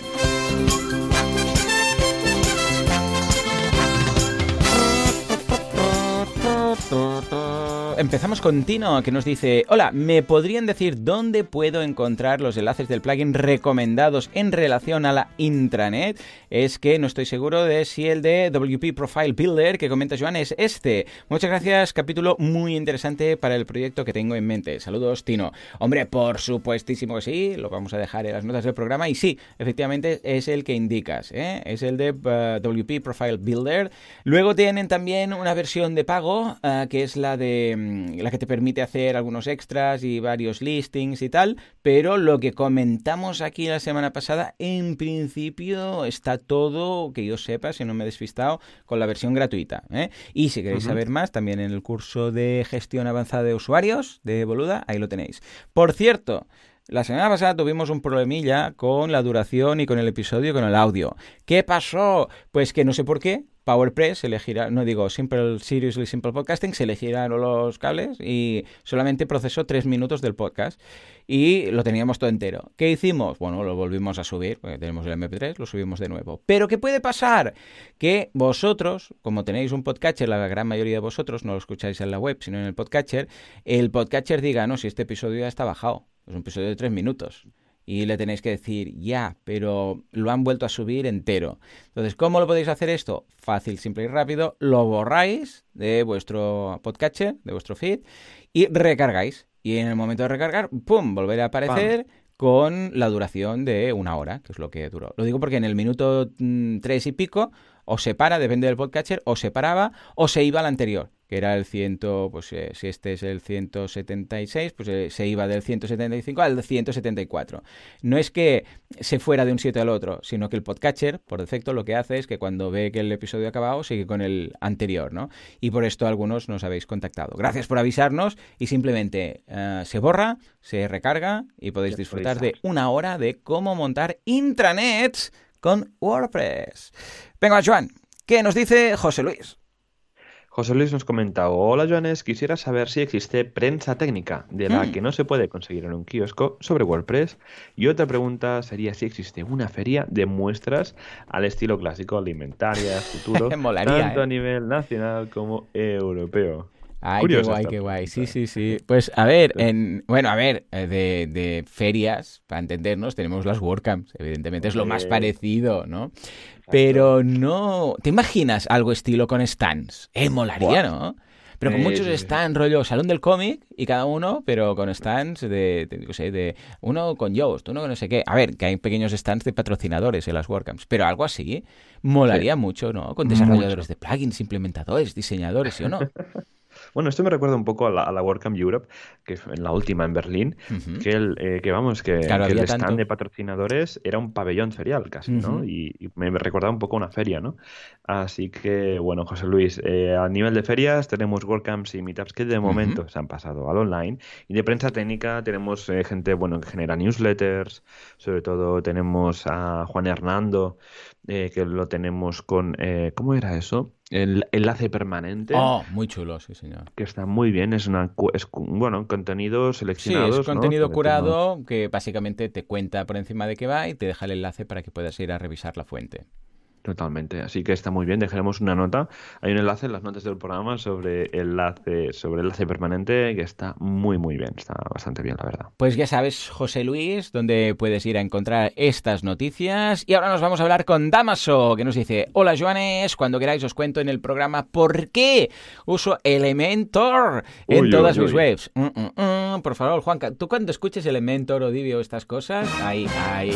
[SPEAKER 2] Empezamos con Tino, que nos dice, hola, ¿me podrían decir dónde puedo encontrar los enlaces del plugin recomendados en relación a la intranet? Es que no estoy seguro de si el de WP Profile Builder que comenta Joan es este. Muchas gracias, capítulo muy interesante para el proyecto que tengo en mente. Saludos, Tino. Hombre, por supuestísimo que sí, lo vamos a dejar en las notas del programa y sí, efectivamente es el que indicas, ¿eh? es el de uh, WP Profile Builder. Luego tienen también una versión de pago, uh, que es la de la que te permite hacer algunos extras y varios listings y tal, pero lo que comentamos aquí la semana pasada, en principio está todo, que yo sepa, si no me he despistado, con la versión gratuita. ¿eh? Y si queréis saber más, también en el curso de gestión avanzada de usuarios de Boluda, ahí lo tenéis. Por cierto, la semana pasada tuvimos un problemilla con la duración y con el episodio y con el audio. ¿Qué pasó? Pues que no sé por qué, PowerPress se elegirá, no digo Simple Seriously Simple Podcasting, se elegirán los cables y solamente procesó tres minutos del podcast y lo teníamos todo entero. ¿Qué hicimos? Bueno, lo volvimos a subir, porque tenemos el MP3, lo subimos de nuevo. Pero ¿qué puede pasar? Que vosotros, como tenéis un podcatcher, la gran mayoría de vosotros no lo escucháis en la web, sino en el podcatcher, el podcatcher diga, no, si este episodio ya está bajado, es un episodio de tres minutos y le tenéis que decir ya, pero lo han vuelto a subir entero. Entonces, ¿cómo lo podéis hacer esto? Fácil, simple y rápido. Lo borráis de vuestro podcatcher, de vuestro feed y recargáis. Y en el momento de recargar, ¡pum! Volverá a aparecer. con la duración de una hora, que es lo que duró. Lo digo porque en el minuto mm, tres y pico o se para, depende del podcatcher, o se paraba o se iba al anterior que era el 100, pues eh, si este es el 176, pues eh, se iba del 175 al 174. No es que se fuera de un sitio al otro, sino que el podcatcher, por defecto, lo que hace es que cuando ve que el episodio ha acabado, sigue con el anterior, ¿no? Y por esto algunos nos habéis contactado. Gracias por avisarnos y simplemente eh, se borra, se recarga y podéis disfrutar de una hora de cómo montar intranets con WordPress. Venga, Joan, ¿qué nos dice José Luis?
[SPEAKER 1] José Luis nos comenta, hola Joanes, quisiera saber si existe prensa técnica de la mm. que no se puede conseguir en un kiosco sobre WordPress. Y otra pregunta sería si existe una feria de muestras al estilo clásico, alimentaria, futuro, tanto a ¿eh? nivel nacional como europeo.
[SPEAKER 2] Ay, qué guay, qué guay. Sí, sí, sí. Pues a ver, en, bueno, a ver, eh, de, de ferias, para entendernos, tenemos las WordCamps. Evidentemente es lo más parecido, ¿no? Pero no. ¿Te imaginas algo estilo con stands? Eh, molaría, ¿no? Pero con muchos stands, rollo salón del cómic y cada uno, pero con stands de, de, sé, de uno con Yoast, uno con no sé qué. A ver, que hay pequeños stands de patrocinadores en las WordCamps, pero algo así molaría mucho, ¿no? Con desarrolladores de plugins, implementadores, diseñadores, ¿sí o no?
[SPEAKER 1] Bueno, esto me recuerda un poco a la, a la WordCamp Europe, que en la última en Berlín, que, el, eh, que vamos, que, el stand de patrocinadores era un pabellón ferial casi, ¿no? Y, me, recordaba un poco una feria, ¿no? Así que, bueno, José Luis, eh, a nivel de ferias tenemos WordCamps y Meetups que de momento se han pasado al online. Y de prensa técnica tenemos eh, gente, bueno, que genera newsletters, sobre todo tenemos a Juan Hernando, que lo tenemos con, ¿cómo era eso? El enlace permanente.
[SPEAKER 2] Oh, muy chulo, sí, señor.
[SPEAKER 1] Que está muy bien, es una es, bueno, contenido seleccionado.
[SPEAKER 2] Sí, es contenido curado que básicamente te cuenta por encima de qué va y te deja el enlace para que puedas ir a revisar la fuente.
[SPEAKER 1] Totalmente, así que está muy bien, dejaremos una nota. Hay un enlace en las notas del programa sobre enlace, sobre enlace permanente que está muy muy bien, está bastante bien la verdad.
[SPEAKER 2] Pues ya sabes, José Luis, dónde puedes ir a encontrar estas noticias. Y ahora nos vamos a hablar con Damaso, que nos dice, hola Joanes, cuando queráis os cuento en el programa por qué uso Elementor en todas mis webs. Mm, mm, mm. por favor, Juanca, tú cuando escuches Elementor o Divio estas cosas, ahí, ahí.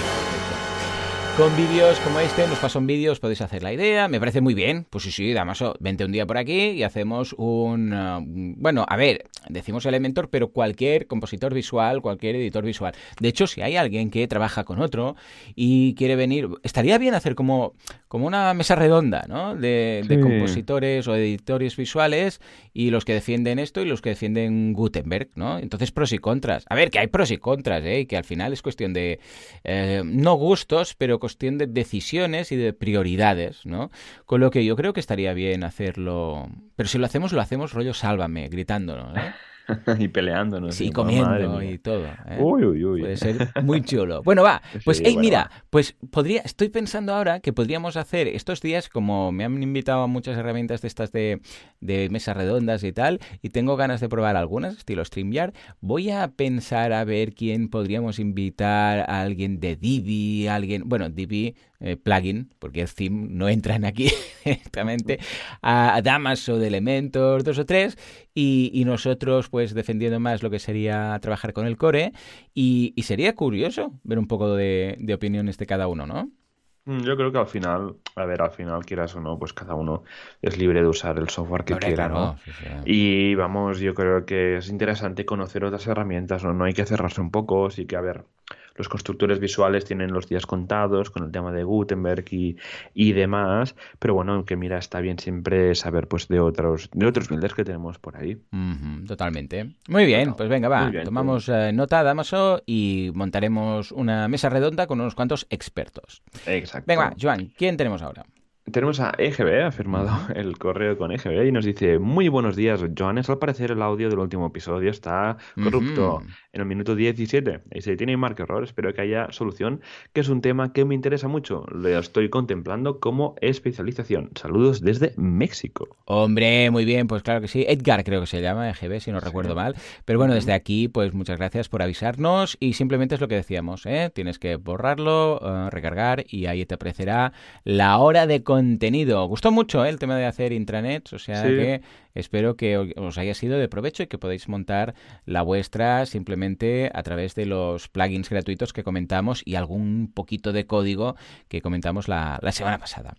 [SPEAKER 2] Con vídeos como este, nos pasan vídeos, podéis hacer la idea. Me parece muy bien. Pues sí, sí, Damaso, vente un día por aquí y hacemos un. Uh, bueno, a ver, decimos Elementor, pero cualquier compositor visual, cualquier editor visual. De hecho, si hay alguien que trabaja con otro y quiere venir, estaría bien hacer como, como una mesa redonda, ¿no? De, de compositores o editores visuales y los que defienden esto y los que defienden Gutenberg, ¿no? Entonces, pros y contras. A ver, que hay pros y contras, ¿eh? Y que al final es cuestión de. Eh, no gustos, pero cuestión de decisiones y de prioridades, ¿no? Con lo que yo creo que estaría bien hacerlo. Pero si lo hacemos, lo hacemos rollo sálvame, gritándolo.
[SPEAKER 1] y peleándonos.
[SPEAKER 2] Sí, comiendo y todo. ¿eh? Uy, uy, uy. Puede ser muy chulo. Bueno, va. Pues, hey, mira, pues podría, estoy pensando ahora que podríamos hacer estos días, como me han invitado a muchas herramientas de estas de, de mesas redondas y tal, y tengo ganas de probar algunas, estilo StreamYard, voy a pensar a ver quién podríamos invitar a alguien de Divi, alguien, bueno, Divi eh, plugin, porque el theme no entran aquí directamente, a, damas o de Elementor, dos o tres, y, nosotros pues defendiendo más lo que sería trabajar con el core, y, sería curioso ver un poco de, opiniones de cada uno, ¿no?
[SPEAKER 1] Mm, yo creo que al final, a ver, al final, quieras o no, pues cada uno es libre de usar el software que quiera, ¿no? Y vamos, yo creo que es interesante conocer otras herramientas, ¿no? No hay que cerrarse un poco, sí que, a ver, los constructores visuales tienen los días contados con el tema de Gutenberg y, y demás, pero bueno, aunque mira, está bien siempre saber pues de otros de otros builders que tenemos por ahí.
[SPEAKER 2] totalmente. Muy bien, pues venga, va, tomamos eh, nota, Damaso, y montaremos una mesa redonda con unos cuantos expertos.
[SPEAKER 1] Exacto.
[SPEAKER 2] Venga, Joan, ¿quién tenemos ahora?
[SPEAKER 1] Tenemos a EGB, ha firmado el correo con EGB y nos dice, muy buenos días, Joanes, al parecer el audio del último episodio está corrupto en el minuto 17 y se tiene marca error, espero que haya solución, que es un tema que me interesa mucho, lo estoy contemplando como especialización. Saludos desde México.
[SPEAKER 2] Hombre, muy bien, pues claro que sí, Edgar creo que se llama EGB, si no recuerdo mal, pero bueno, desde aquí, pues muchas gracias por avisarnos y simplemente es lo que decíamos, ¿eh? tienes que borrarlo, eh, recargar y ahí te aparecerá la hora de contenido. Gustó mucho ¿eh? el tema de hacer intranets, o sea que Espero que os haya sido de provecho y que podáis montar la vuestra simplemente a través de los plugins gratuitos que comentamos y algún poquito de código que comentamos la, semana pasada.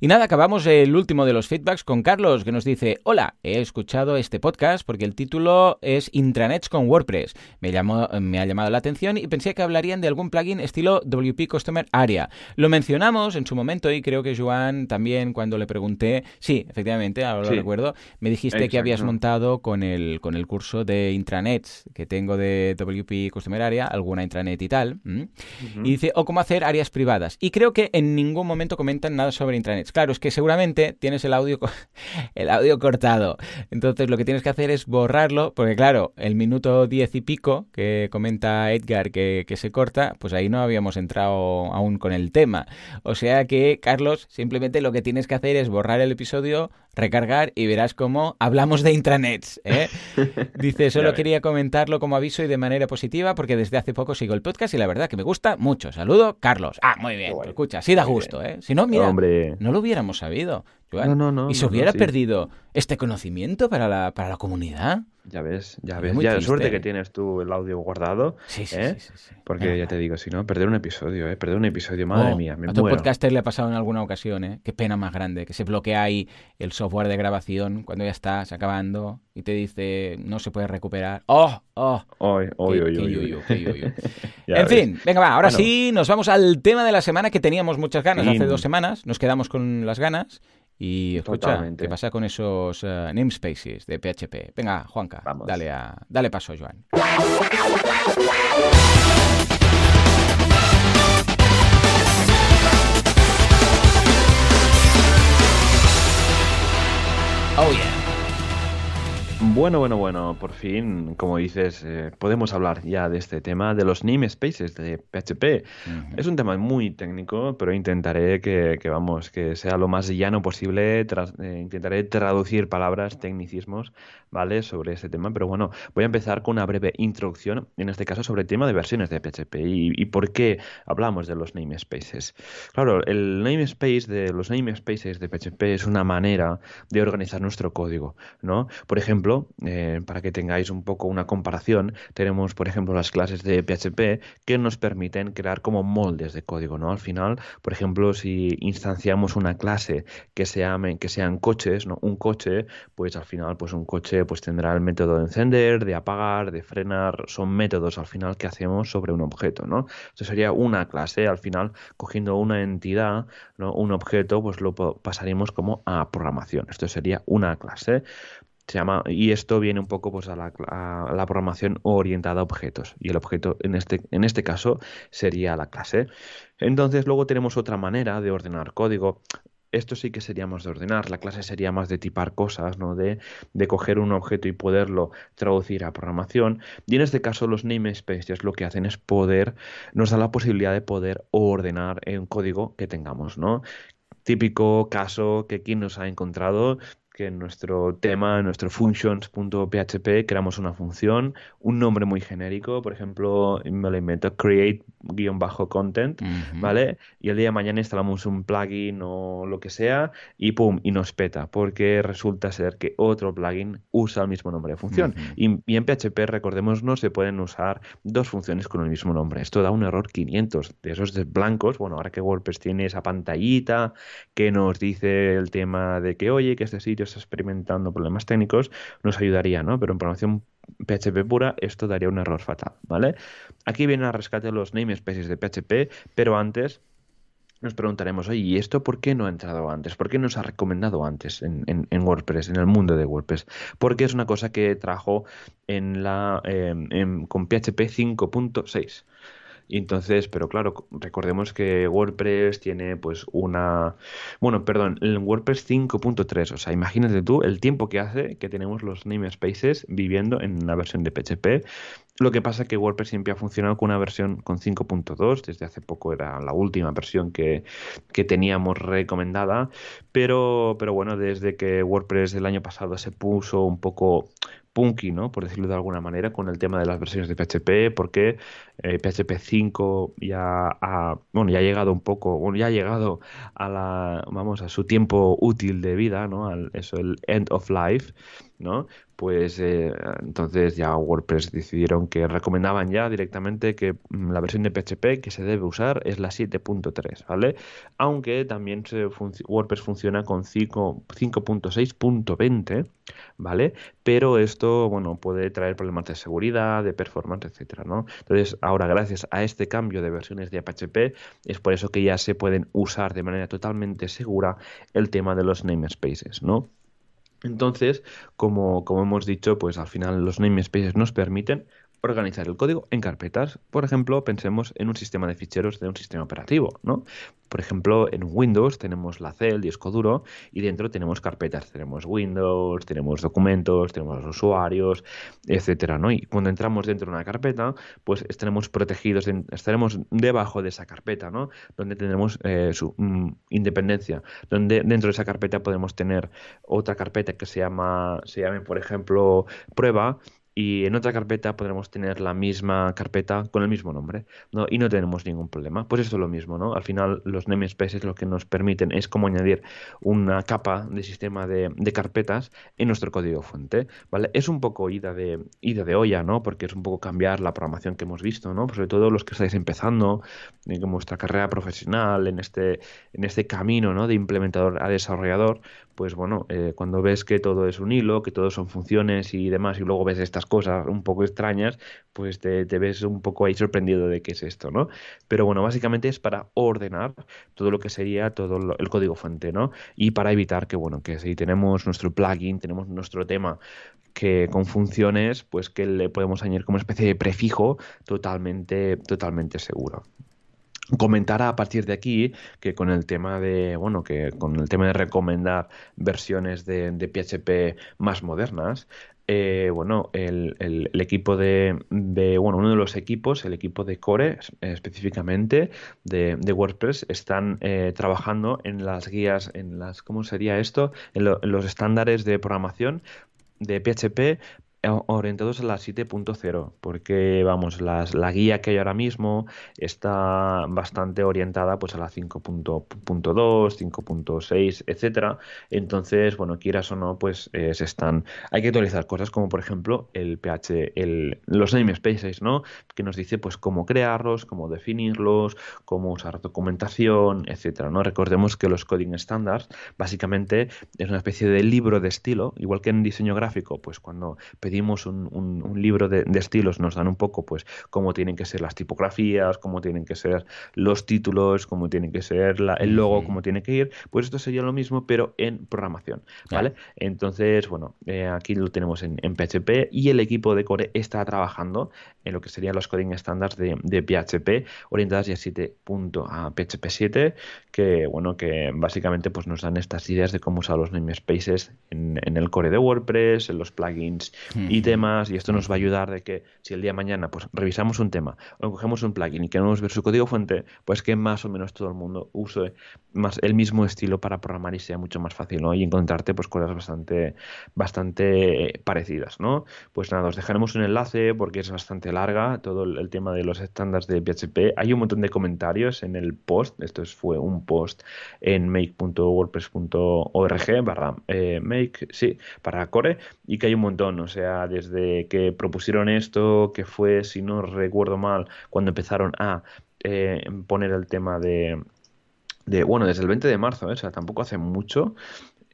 [SPEAKER 2] Y nada, acabamos el último de los feedbacks con Carlos, que nos dice, hola, he escuchado este podcast porque el título es Intranets con WordPress. Me, llamó, me ha llamado la atención y pensé que hablarían de algún plugin estilo WP Customer Area. Lo mencionamos en su momento y creo que Joan también cuando le pregunté, sí, efectivamente, ahora lo recuerdo, me dijiste que habías montado con el, con el curso de intranets que tengo de WP Customer Area, alguna intranet y tal. Y dice, o cómo hacer áreas privadas. Y creo que en ningún momento comentan nada sobre intranets. Claro, es que seguramente tienes el audio, el audio cortado. Entonces lo que tienes que hacer es borrarlo, porque claro, el minuto diez y pico que comenta Edgar que, que se corta, pues ahí no habíamos entrado aún con el tema. O sea que, Carlos, simplemente lo que tienes que hacer es borrar el episodio, recargar y verás cómo hablamos de intranets. ¿eh? Dice, solo quería comentarlo como aviso y de manera positiva porque desde hace poco sigo el podcast y la verdad que me gusta mucho. Saludo, Carlos. Ah, muy bien. Escucha, sí da gusto. ¿eh? Si no, mira, no lo hubiéramos sabido. No, no, no, y se hubiera perdido este conocimiento para la, para la comunidad.
[SPEAKER 1] Ya ves, ya ves. Ya, suerte que tienes tú el audio guardado. Sí, sí, ¿eh? sí, sí, Porque ya te digo, si no, perder un episodio, ¿eh? Perder un episodio, madre oh, mía, me
[SPEAKER 2] A tu podcaster le ha pasado en alguna ocasión, ¿eh? Qué pena más grande, que se bloquea ahí el software de grabación cuando ya estás acabando y te dice no se puede recuperar. ¡Oh! ¡Oh!
[SPEAKER 1] ¡Oy, oy, oy,
[SPEAKER 2] En fin, venga, va, ahora sí, nos vamos al tema de la semana que teníamos muchas ganas hace dos semanas, nos quedamos con las ganas y escucha, ¿qué pasa con esos uh, namespaces de PHP? Venga, Juanca, dale, a, dale paso, Joan.
[SPEAKER 1] Oh yeah. Bueno, bueno, bueno, por fin, como dices, eh, podemos hablar ya de este tema, de los namespaces de PHP. Es un tema muy técnico, pero intentaré que, vamos, que sea lo más llano posible. Eh, intentaré traducir palabras, tecnicismos, ¿vale? Sobre este tema. Pero bueno, voy a empezar con una breve introducción, en este caso sobre el tema de versiones de PHP y, por qué hablamos de los namespaces. Claro, el namespace de los namespaces de PHP es una manera de organizar nuestro código, ¿no? Por ejemplo, eh, para que tengáis un poco una comparación, tenemos, por ejemplo, las clases de PHP que nos permiten crear como moldes de código, ¿no? Al final, por ejemplo, si instanciamos una clase que se llame, que sean coches, ¿no? Un coche, pues al final, pues un coche pues tendrá el método de encender, de apagar, de frenar, son métodos al final que hacemos sobre un objeto, ¿no? Esto sería una clase, al final, cogiendo una entidad. Un objeto, pues lo pasaríamos como a programación. Esto sería una clase. Se llama, y esto viene un poco pues, a, la, la, programación orientada a objetos. Y el objeto en este, en este caso sería la clase. Entonces luego tenemos otra manera de ordenar código. Esto sí que seríamos de ordenar. La clase sería más de tipar cosas, ¿no? De, de coger un objeto y poderlo traducir a programación. Y en este caso los namespaces lo que hacen es poder, nos da la posibilidad de poder ordenar un código que tengamos, ¿no? Típico caso que quien nos ha encontrado que en nuestro tema, en nuestro functions.php, creamos una función, un nombre muy genérico, por ejemplo, me lo invento, create-content, ¿vale? Y el día de mañana instalamos un plugin o lo que sea y pum, y nos peta, porque resulta ser que otro plugin usa el mismo nombre de función. y, y, en PHP, recordemos, no se pueden usar dos funciones con el mismo nombre. Esto da un error 500 de esos de blancos. Bueno, ahora que WordPress tiene esa pantallita que nos dice el tema de que, oye, que este sitio experimentando problemas técnicos, nos ayudaría, ¿no? Pero en programación PHP pura, esto daría un error fatal, ¿vale? Aquí vienen a rescate los namespaces de PHP, pero antes nos preguntaremos, oye, ¿y esto por qué no ha entrado antes? ¿Por qué no se ha recomendado antes en, WordPress, en el mundo de WordPress? Porque es una cosa que trajo em, con PHP 5.6. Entonces, pero claro, recordemos que WordPress tiene pues una... Bueno, perdón, el WordPress 5.3, o sea, imagínate tú el tiempo que hace que tenemos los namespaces viviendo en una versión de PHP. Lo que pasa es que WordPress siempre ha funcionado con una versión con 5.2, desde hace poco era la última versión que, que teníamos recomendada, pero, pero bueno, desde que WordPress el año pasado se puso un poco punky, ¿no? Por decirlo de alguna manera, con el tema de las versiones de PHP, porque PHP eh, 5 ya ha, bueno, ya ha llegado un poco, bueno, ya ha llegado a la, vamos, a su tiempo útil de vida, ¿no? Al, eso, el end of life, ¿no? Pues eh, entonces ya WordPress decidieron que recomendaban ya directamente que mm, la versión de PHP que se debe usar es la 7.3, ¿vale? Aunque también WordPress funciona con 5.6.20, ¿vale? Pero esto, bueno, puede traer problemas de seguridad, de performance, etcétera, ¿no? Entonces, ahora gracias a este cambio de versiones de PHP es por eso que ya se pueden usar de manera totalmente segura el tema de los namespaces, ¿no? Entonces, como, hemos dicho, pues al final los namespaces nos permiten organizar el código en carpetas. Por ejemplo, pensemos en un sistema de ficheros de un sistema operativo, ¿no? Por ejemplo, en Windows tenemos la C, el disco duro, y dentro tenemos carpetas. Tenemos Windows, tenemos documentos, tenemos usuarios, etcétera, ¿no? Y cuando entramos dentro de una carpeta, pues estaremos protegidos, estaremos debajo de esa carpeta, ¿no? Donde tendremos eh, su mm, independencia. Donde dentro de esa carpeta podemos tener otra carpeta que se llama, se llame, por ejemplo, prueba, y en otra carpeta podremos tener la misma carpeta con el mismo nombre, ¿no? Y no tenemos ningún problema. Pues esto es lo mismo, ¿no? Al final los namespaces lo que nos permiten es como añadir una capa de sistema de, carpetas en nuestro código fuente, ¿vale? Es un poco ida de, ida de olla, ¿no? Porque es un poco cambiar la programación que hemos visto, ¿no? Sobre todo los que estáis empezando en vuestra carrera profesional, en este, en este camino, ¿no? De implementador a desarrollador, pues bueno, eh, cuando ves que todo es un hilo, que todo son funciones y demás, y luego ves estas cosas un poco extrañas, pues te, ves un poco ahí sorprendido de qué es esto, ¿no? Pero bueno, básicamente es para ordenar todo lo que sería todo el código fuente, ¿no? Y para evitar que, bueno, que si tenemos nuestro plugin, tenemos nuestro tema que con funciones, pues que le podemos añadir como especie de prefijo totalmente, totalmente seguro comentar a partir de aquí que con el tema de bueno que con el tema de recomendar versiones de, PHP más modernas eh, bueno el, el, equipo de, bueno uno de los equipos el equipo de Core específicamente de, WordPress están eh, trabajando en las guías en las cómo sería esto en los estándares de programación de PHP orientados a la 7.0, porque vamos, las, la guía que hay ahora mismo está bastante orientada pues a la 5.2, 5.6, etcétera. Entonces, bueno, quieras o no, pues eh, se están. Hay que actualizar cosas como por ejemplo el PH, el, los namespaces, ¿no? Que nos dice pues cómo crearlos, cómo definirlos, cómo usar documentación, etcétera. ¿no? Recordemos que los coding standards básicamente es una especie de libro de estilo, igual que en diseño gráfico, pues cuando pedimos un, libro de, estilos, nos dan un poco pues cómo tienen que ser las tipografías, cómo tienen que ser los títulos, cómo tienen que ser el logo, cómo tiene que ir, pues esto sería lo mismo pero en programación, ¿vale? Entonces, bueno, eh, aquí lo tenemos en, PHP y el equipo de Core está trabajando en lo que serían los coding standards de, PHP orientadas ya 7. a PHP 7 que bueno que básicamente pues nos dan estas ideas de cómo usar los namespaces en, en el core de WordPress, en los plugins y temas, y esto nos va a ayudar de que si el día de mañana pues revisamos un tema o cogemos un plugin y queremos ver su código fuente, pues que más o menos todo el mundo use más el mismo estilo para programar y sea mucho más fácil, ¿no? Y encontrarte pues cosas bastante, bastante parecidas, ¿no? Pues nada, os dejaremos un enlace porque es bastante larga todo el, tema de los estándares de PHP. Hay un montón de comentarios en el post, esto fue un post en make.wordpress.org barra eh, make, sí, para core, y que hay un montón, o sea, desde que propusieron esto, que fue, si no recuerdo mal, cuando empezaron a eh, poner el tema de, de, bueno, desde el 20 de marzo, ¿eh? o sea, tampoco hace mucho,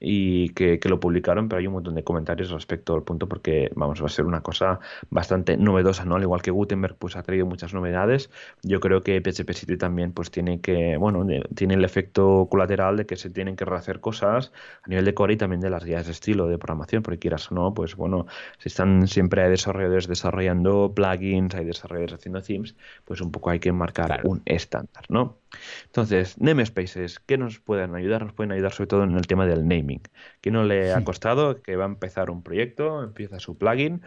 [SPEAKER 1] y que, lo publicaron, pero hay un montón de comentarios respecto al punto porque, vamos, va a ser una cosa bastante novedosa, ¿no? Al igual que Gutenberg, pues ha traído muchas novedades, yo creo que PHP 7 también, pues tiene que, bueno, tiene el efecto colateral de que se tienen que rehacer cosas a nivel de core y también de las guías de estilo de programación, porque quieras o no, pues bueno, si están siempre hay desarrolladores desarrollando plugins, hay desarrolladores haciendo themes, pues un poco hay que marcar un estándar, ¿no? Entonces, namespaces, ¿qué nos pueden ayudar? Nos pueden ayudar sobre todo en el tema del naming. Que no le ha costado, que va a empezar un proyecto, empieza su plugin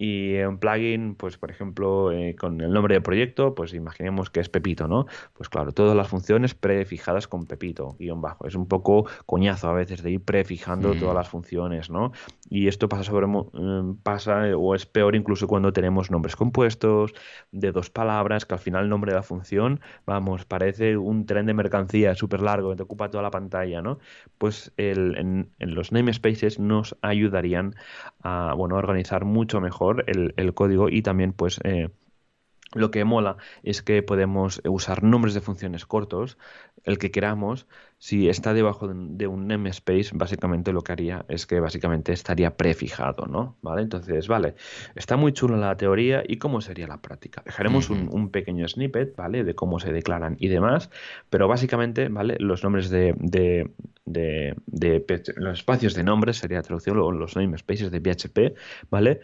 [SPEAKER 1] y un plugin, pues por ejemplo, eh, con el nombre de proyecto, pues imaginemos que es Pepito, ¿no? Pues claro, todas las funciones prefijadas con Pepito, guion bajo. Es un poco coñazo a veces de ir prefijando todas las funciones, ¿no? Y esto pasa sobre mm, pasa o es peor incluso cuando tenemos nombres compuestos de dos palabras, que al final el nombre de la función, vamos, parece un tren de mercancía súper largo que te ocupa toda la pantalla, ¿no? Pues el, en, en los namespaces nos ayudarían a, bueno, a organizar mucho mejor el, código y también pues eh, lo que mola es que podemos usar nombres de funciones cortos, el que queramos. Si está debajo de un namespace, básicamente lo que haría es que básicamente estaría prefijado, ¿no? ¿Vale? Entonces, vale, está muy chulo la teoría y cómo sería la práctica. Dejaremos un, pequeño snippet, ¿vale? De cómo se declaran y demás, pero básicamente, ¿vale? Los nombres de, de, de, los espacios de nombres sería traducción, los namespaces de PHP, ¿vale?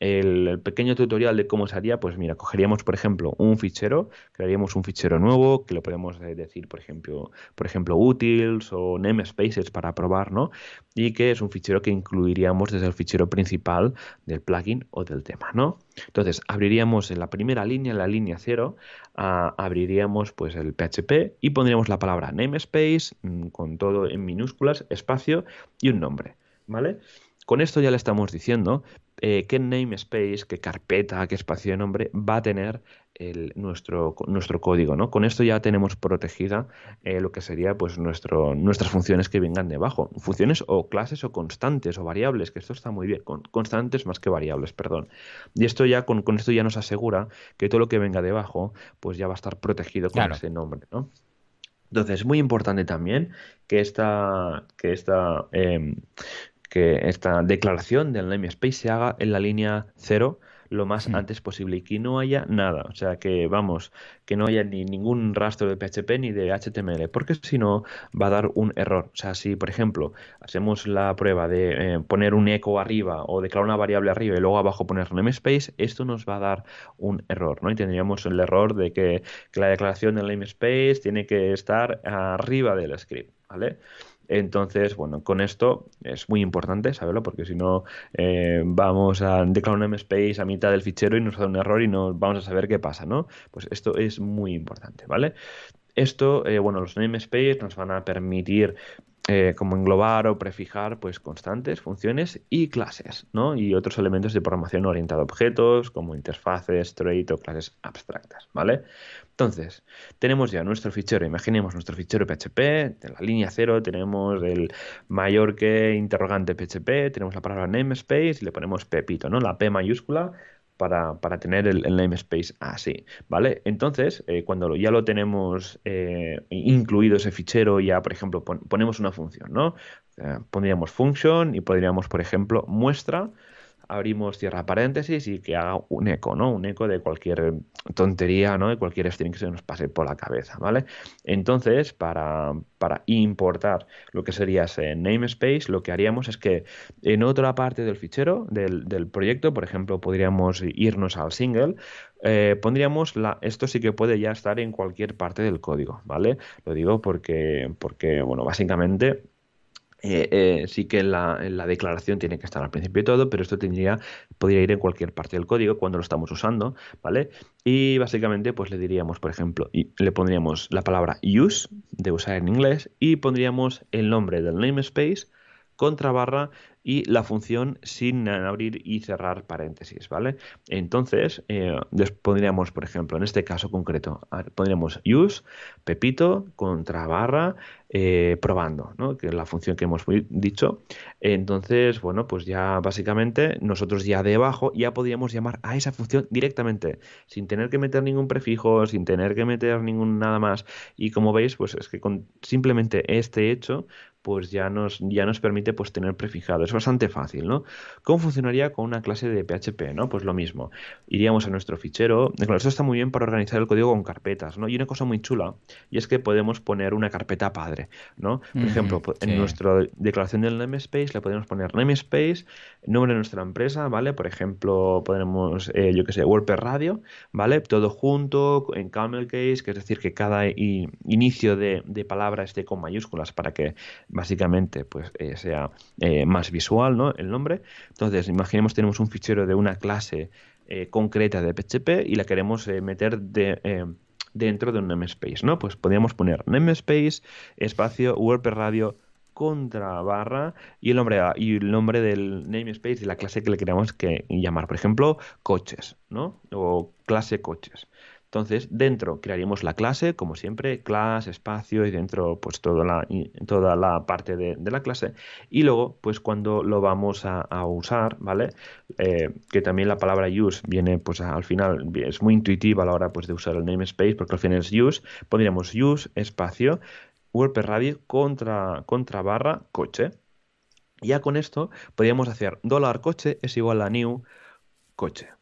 [SPEAKER 1] El, pequeño tutorial de cómo se haría, pues mira, cogeríamos, por ejemplo, un fichero, crearíamos un fichero nuevo, que lo podemos decir, por ejemplo, por ejemplo, utils o namespaces para probar, ¿no? Y que es un fichero que incluiríamos desde el fichero principal del plugin o del tema, ¿no? Entonces, abriríamos en la primera línea, en la línea cero, abriríamos pues el PHP y pondríamos la palabra namespace mm, con todo en minúsculas, espacio y un nombre, ¿vale? Con esto ya le estamos diciendo eh, qué namespace, qué carpeta, qué espacio de nombre va a tener nuestro, nuestro código, ¿no? Con esto ya tenemos protegida eh, lo que sería pues nuestro, nuestras funciones que vengan debajo. Funciones o clases o constantes o variables, que esto está muy bien, con, constantes más que variables, perdón. Y esto ya, con, esto ya nos asegura que todo lo que venga debajo, pues ya va a estar protegido con ese nombre, ¿no? Entonces, es muy importante también que esta, que esta, em, que esta declaración del namespace se haga en la línea 0 lo más mm. antes posible y que no haya nada, o sea, que vamos, que no haya ni ningún rastro de PHP ni de HTML, porque si no va a dar un error. O sea, si por ejemplo hacemos la prueba de eh, poner un eco arriba o declarar una variable arriba y luego abajo poner namespace, esto nos va a dar un error, ¿no? Y tendríamos el error de que, que la declaración del namespace tiene que estar arriba del script, ¿vale? Entonces, bueno, con esto es muy importante saberlo porque si no eh, vamos a declarar un namespace a mitad del fichero y nos da un error y no vamos a saber qué pasa, ¿no? Pues esto es muy importante, ¿vale? Esto, eh, bueno, los namespace nos van a permitir eh, como englobar o prefijar pues constantes, funciones y clases, ¿no? Y otros elementos de programación orientada a objetos como interfaces, trait o clases abstractas, ¿vale? Entonces, tenemos ya nuestro fichero, imaginemos nuestro fichero PHP, en la línea 0 tenemos el mayor que interrogante PHP, tenemos la palabra namespace y le ponemos pepito, ¿no? La P mayúscula para, tener el, namespace así, ¿vale? Entonces, eh, cuando ya lo tenemos eh, incluido ese fichero, ya, por ejemplo, ponemos una función, ¿no? Eh, pondríamos function y podríamos, por ejemplo, muestra abrimos cierra paréntesis y que haga un eco, ¿no? Un eco de cualquier tontería, ¿no? De cualquier string que se nos pase por la cabeza, ¿vale? Entonces, para, para importar lo que sería ese namespace, lo que haríamos es que en otra parte del fichero, del, del proyecto, por ejemplo, podríamos irnos al single, eh, pondríamos la, esto sí que puede ya estar en cualquier parte del código, ¿vale? Lo digo porque, porque bueno, básicamente eh, eh, sí que la, la, declaración tiene que estar al principio de todo, pero esto podría ir en cualquier parte del código cuando lo estamos usando, ¿vale? Y básicamente, pues le diríamos, por ejemplo, y le pondríamos la palabra use, de usar en inglés, y pondríamos el nombre del namespace, contra barra y la función sin abrir y cerrar paréntesis, ¿vale? Entonces, eh, pondríamos, por ejemplo, en este caso concreto, pondríamos use, pepito, contra barra, eh, probando, ¿no? que es la función que hemos dicho. Entonces, bueno, pues ya básicamente nosotros ya debajo ya podríamos llamar a esa función directamente, sin tener que meter ningún prefijo, sin tener que meter ningún nada más. Y como veis, pues es que con simplemente este hecho, pues ya nos, ya nos permite pues tener prefijado. Es bastante fácil, ¿no? ¿Cómo funcionaría con una clase de PHP, ¿no? Pues lo mismo. Iríamos a nuestro fichero. Claro, esto está muy bien para organizar el código con carpetas, ¿no? Y una cosa muy chula, y es que podemos poner una carpeta padre ¿no? Por ejemplo, en nuestra declaración del namespace le podemos poner namespace, nombre de nuestra empresa, ¿vale? Por ejemplo, ponemos, eh, yo que sé, WordPress Radio, ¿vale? Todo junto, en camel case, que es decir, que cada inicio de, palabra esté con mayúsculas para que básicamente pues eh, sea eh, más visual, ¿no? El nombre. Entonces, imaginemos tenemos un fichero de una clase concreta de PHP y la queremos meter de dentro de un namespace, ¿no? Pues podríamos poner namespace, espacio, WordPress Radio, contra barra y el nombre y el nombre del namespace y la clase que le queramos que llamar. Por ejemplo, coches, ¿no? O clase coches. Entonces, dentro crearíamos la clase, como siempre, clase, espacio y dentro pues toda la, toda la parte de, la clase. Y luego, pues cuando lo vamos a, usar, ¿vale? Eh, que también la palabra use viene pues al final, es muy intuitiva a la hora pues de usar el namespace porque al final es use, pondríamos use, espacio, WordPress Radio contra, contra barra coche. Ya con esto podríamos hacer dólar coche es igual a new coche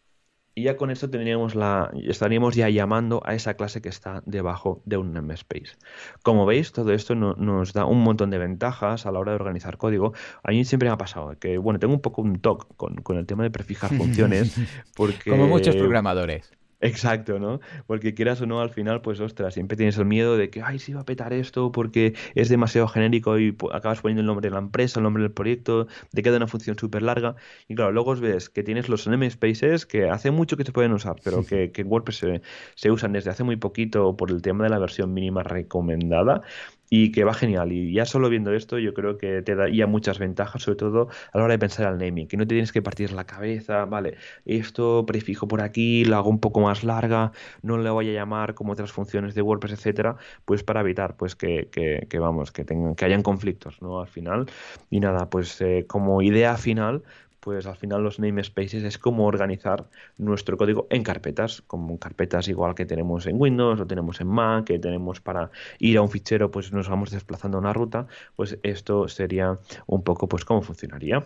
[SPEAKER 1] y ya con esto tendríamos la, estaríamos ya llamando a esa clase que está debajo de un namespace. Como veis, todo esto nos da un montón de ventajas a la hora de organizar código. A mí siempre me ha pasado que, bueno, tengo un poco un toque con, con el tema de prefijar funciones. Porque,
[SPEAKER 2] Como muchos programadores.
[SPEAKER 1] Exacto, ¿no? Porque quieras o no, al final, pues ostras, siempre tienes el miedo de que, ay, sí va a petar esto porque es demasiado genérico y acabas poniendo el nombre de la empresa, el nombre del proyecto, te queda una función súper larga. Y claro, luego ves que tienes los namespaces que hace mucho que se pueden usar, pero que, que en WordPress se, se, usan desde hace muy poquito por el tema de la versión mínima recomendada. Y que va genial. Y ya solo viendo esto, yo creo que te daría muchas ventajas, sobre todo a la hora de pensar al naming, que no te tienes que partir la cabeza, vale, esto prefijo por aquí, lo hago un poco más larga, no le voy a llamar como otras funciones de WordPress, etcétera, pues para evitar pues que, que, vamos, que tengan, que hayan conflictos, ¿no? Al final. Y nada, pues eh, como idea final, pues al final los namespaces es como organizar nuestro código en carpetas, como carpetas igual que tenemos en Windows o tenemos en Mac, que tenemos para ir a un fichero, pues nos vamos desplazando a una ruta, pues esto sería un poco pues cómo funcionaría.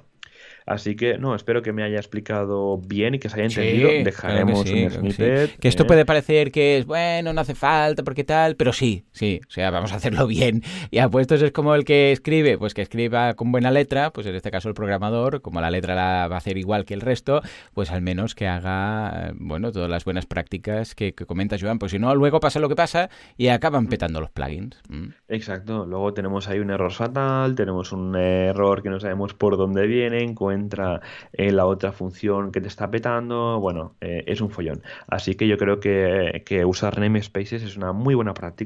[SPEAKER 1] Así que, no, espero que me haya explicado bien y que se haya entendido. Dejaremos un snippet.
[SPEAKER 2] Que, esto ¿eh? puede parecer que es, bueno, no hace falta, porque tal, pero sí, sí, o sea, vamos a hacerlo bien. Y apuestos es como el que escribe, pues que escriba con buena letra, pues en este caso el programador, como la letra la va a hacer igual que el resto, pues al menos que haga, bueno, todas las buenas prácticas que, que comenta Joan, pues si no, luego pasa lo que pasa y acaban petando los plugins. Mm.
[SPEAKER 1] Exacto, luego tenemos ahí un error fatal, tenemos un error que no sabemos por dónde vienen, entra en la otra función que te está petando, bueno, eh, es un follón. Así que yo creo que, que, usar namespaces es una muy buena práctica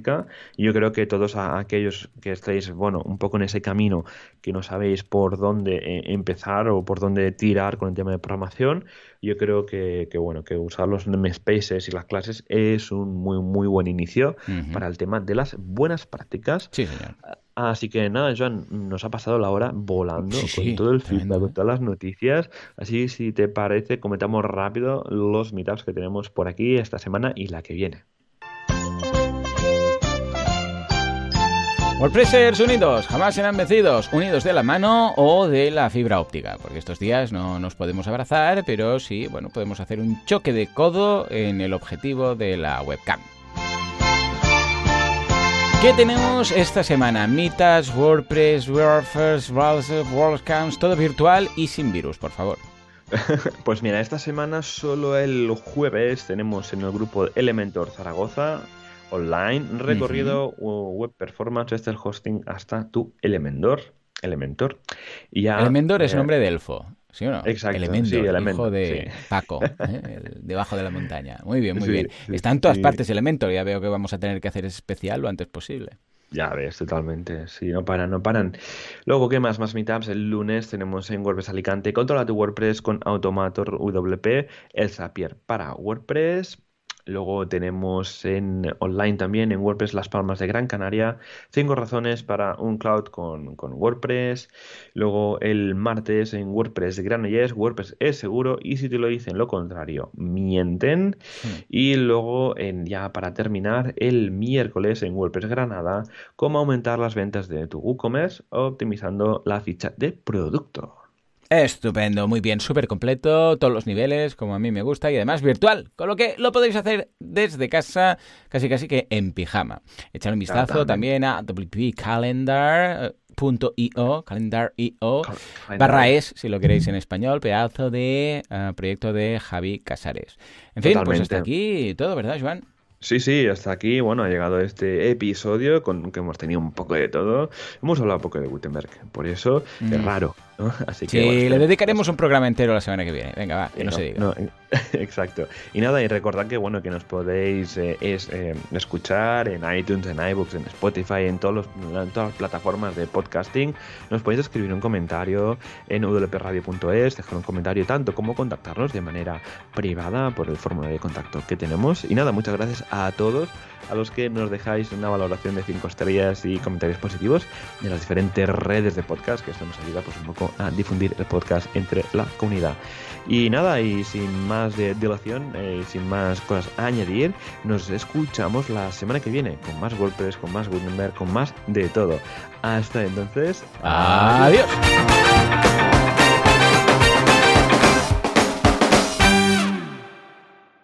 [SPEAKER 1] yo creo que todos aquellos que estéis, bueno, un poco en ese camino, que no sabéis por dónde eh, empezar o por dónde tirar con el tema de programación, yo creo que, bueno, que usar los namespaces y las clases es un muy, muy buen inicio para el tema de las buenas prácticas.
[SPEAKER 2] Sí, señor.
[SPEAKER 1] Así que nada, Joan, nos ha pasado la hora volando con todo el feedback, con todas las noticias. Así, si te parece, comentamos rápido los meetups que tenemos por aquí esta semana y la que viene.
[SPEAKER 2] WordPressers unidos, jamás serán vencidos, unidos de la mano o de la fibra óptica, porque estos días no nos podemos abrazar, pero sí, bueno, podemos hacer un choque de codo en el objetivo de la webcam. ¿Qué tenemos esta semana? Mitas, WordPress, WordFirst, WordCamps, todo virtual y sin virus, por favor.
[SPEAKER 1] Pues mira, esta semana solo el jueves tenemos en el grupo Elementor Zaragoza online recorrido web performance desde el hosting hasta tu Elementor. Elementor.
[SPEAKER 2] Y ya, Elementor es eh, nombre de elfo. ¿Sí o no?
[SPEAKER 1] Exacto.
[SPEAKER 2] Elementor, hijo de Paco, ¿eh? debajo de la montaña. Muy bien, muy bien. Está en todas partes Elementor. Ya veo que vamos a tener que hacer especial lo antes posible.
[SPEAKER 1] Ya ves, totalmente. Sí, no paran, no paran. Luego, ¿qué más? Más meetups. El lunes tenemos en WordPress Alicante Controla tu WordPress con Automator WP, el Zapier para WordPress, Luego tenemos en online también en WordPress Las Palmas de Gran Canaria. Cinco razones para un cloud con, WordPress. Luego el martes en WordPress Granollers. WordPress es seguro y si te lo dicen lo contrario, mienten. Hmm. Y luego en, ya para terminar el miércoles en WordPress Granada, cómo aumentar las ventas de tu WooCommerce optimizando la ficha de producto.
[SPEAKER 2] Estupendo, muy bien, súper completo, todos los niveles, como a mí me gusta, y además virtual, con lo que lo podéis hacer desde casa, casi casi que en pijama. Echar un vistazo también a wpcalendar.io, calendar.io, barra es, si lo queréis en español, pedazo de eh, proyecto de Javi Casares. En fin, pues hasta aquí todo, ¿verdad, Joan?
[SPEAKER 1] Sí, sí, hasta aquí, bueno, ha llegado este episodio con que hemos tenido un poco de todo. Hemos hablado un poco de Gutenberg, por eso es mm. Raro,
[SPEAKER 2] Así que, sí, le dedicaremos un programa entero la semana que viene. Venga, va, que no, se diga.
[SPEAKER 1] exacto. Y nada, y recordad que bueno, que nos podéis eh, es, eh, escuchar en iTunes, en iBooks, en Spotify, en, todos en todas las plataformas de podcasting. Nos podéis escribir un comentario en wpradio.es, dejar un comentario tanto como contactarnos de manera privada por el formulario de contacto que tenemos. Y nada, muchas gracias a todos a los que nos dejáis una valoración de 5 estrellas y comentarios positivos en las diferentes redes de podcast, que esto nos ayuda pues un poco a difundir el podcast entre la comunidad. Y nada, y sin más de dilación, eh, sin más cosas a añadir, nos escuchamos la semana que viene con más WordPress, con más Gutenberg, con más de todo. Hasta entonces,
[SPEAKER 2] adiós.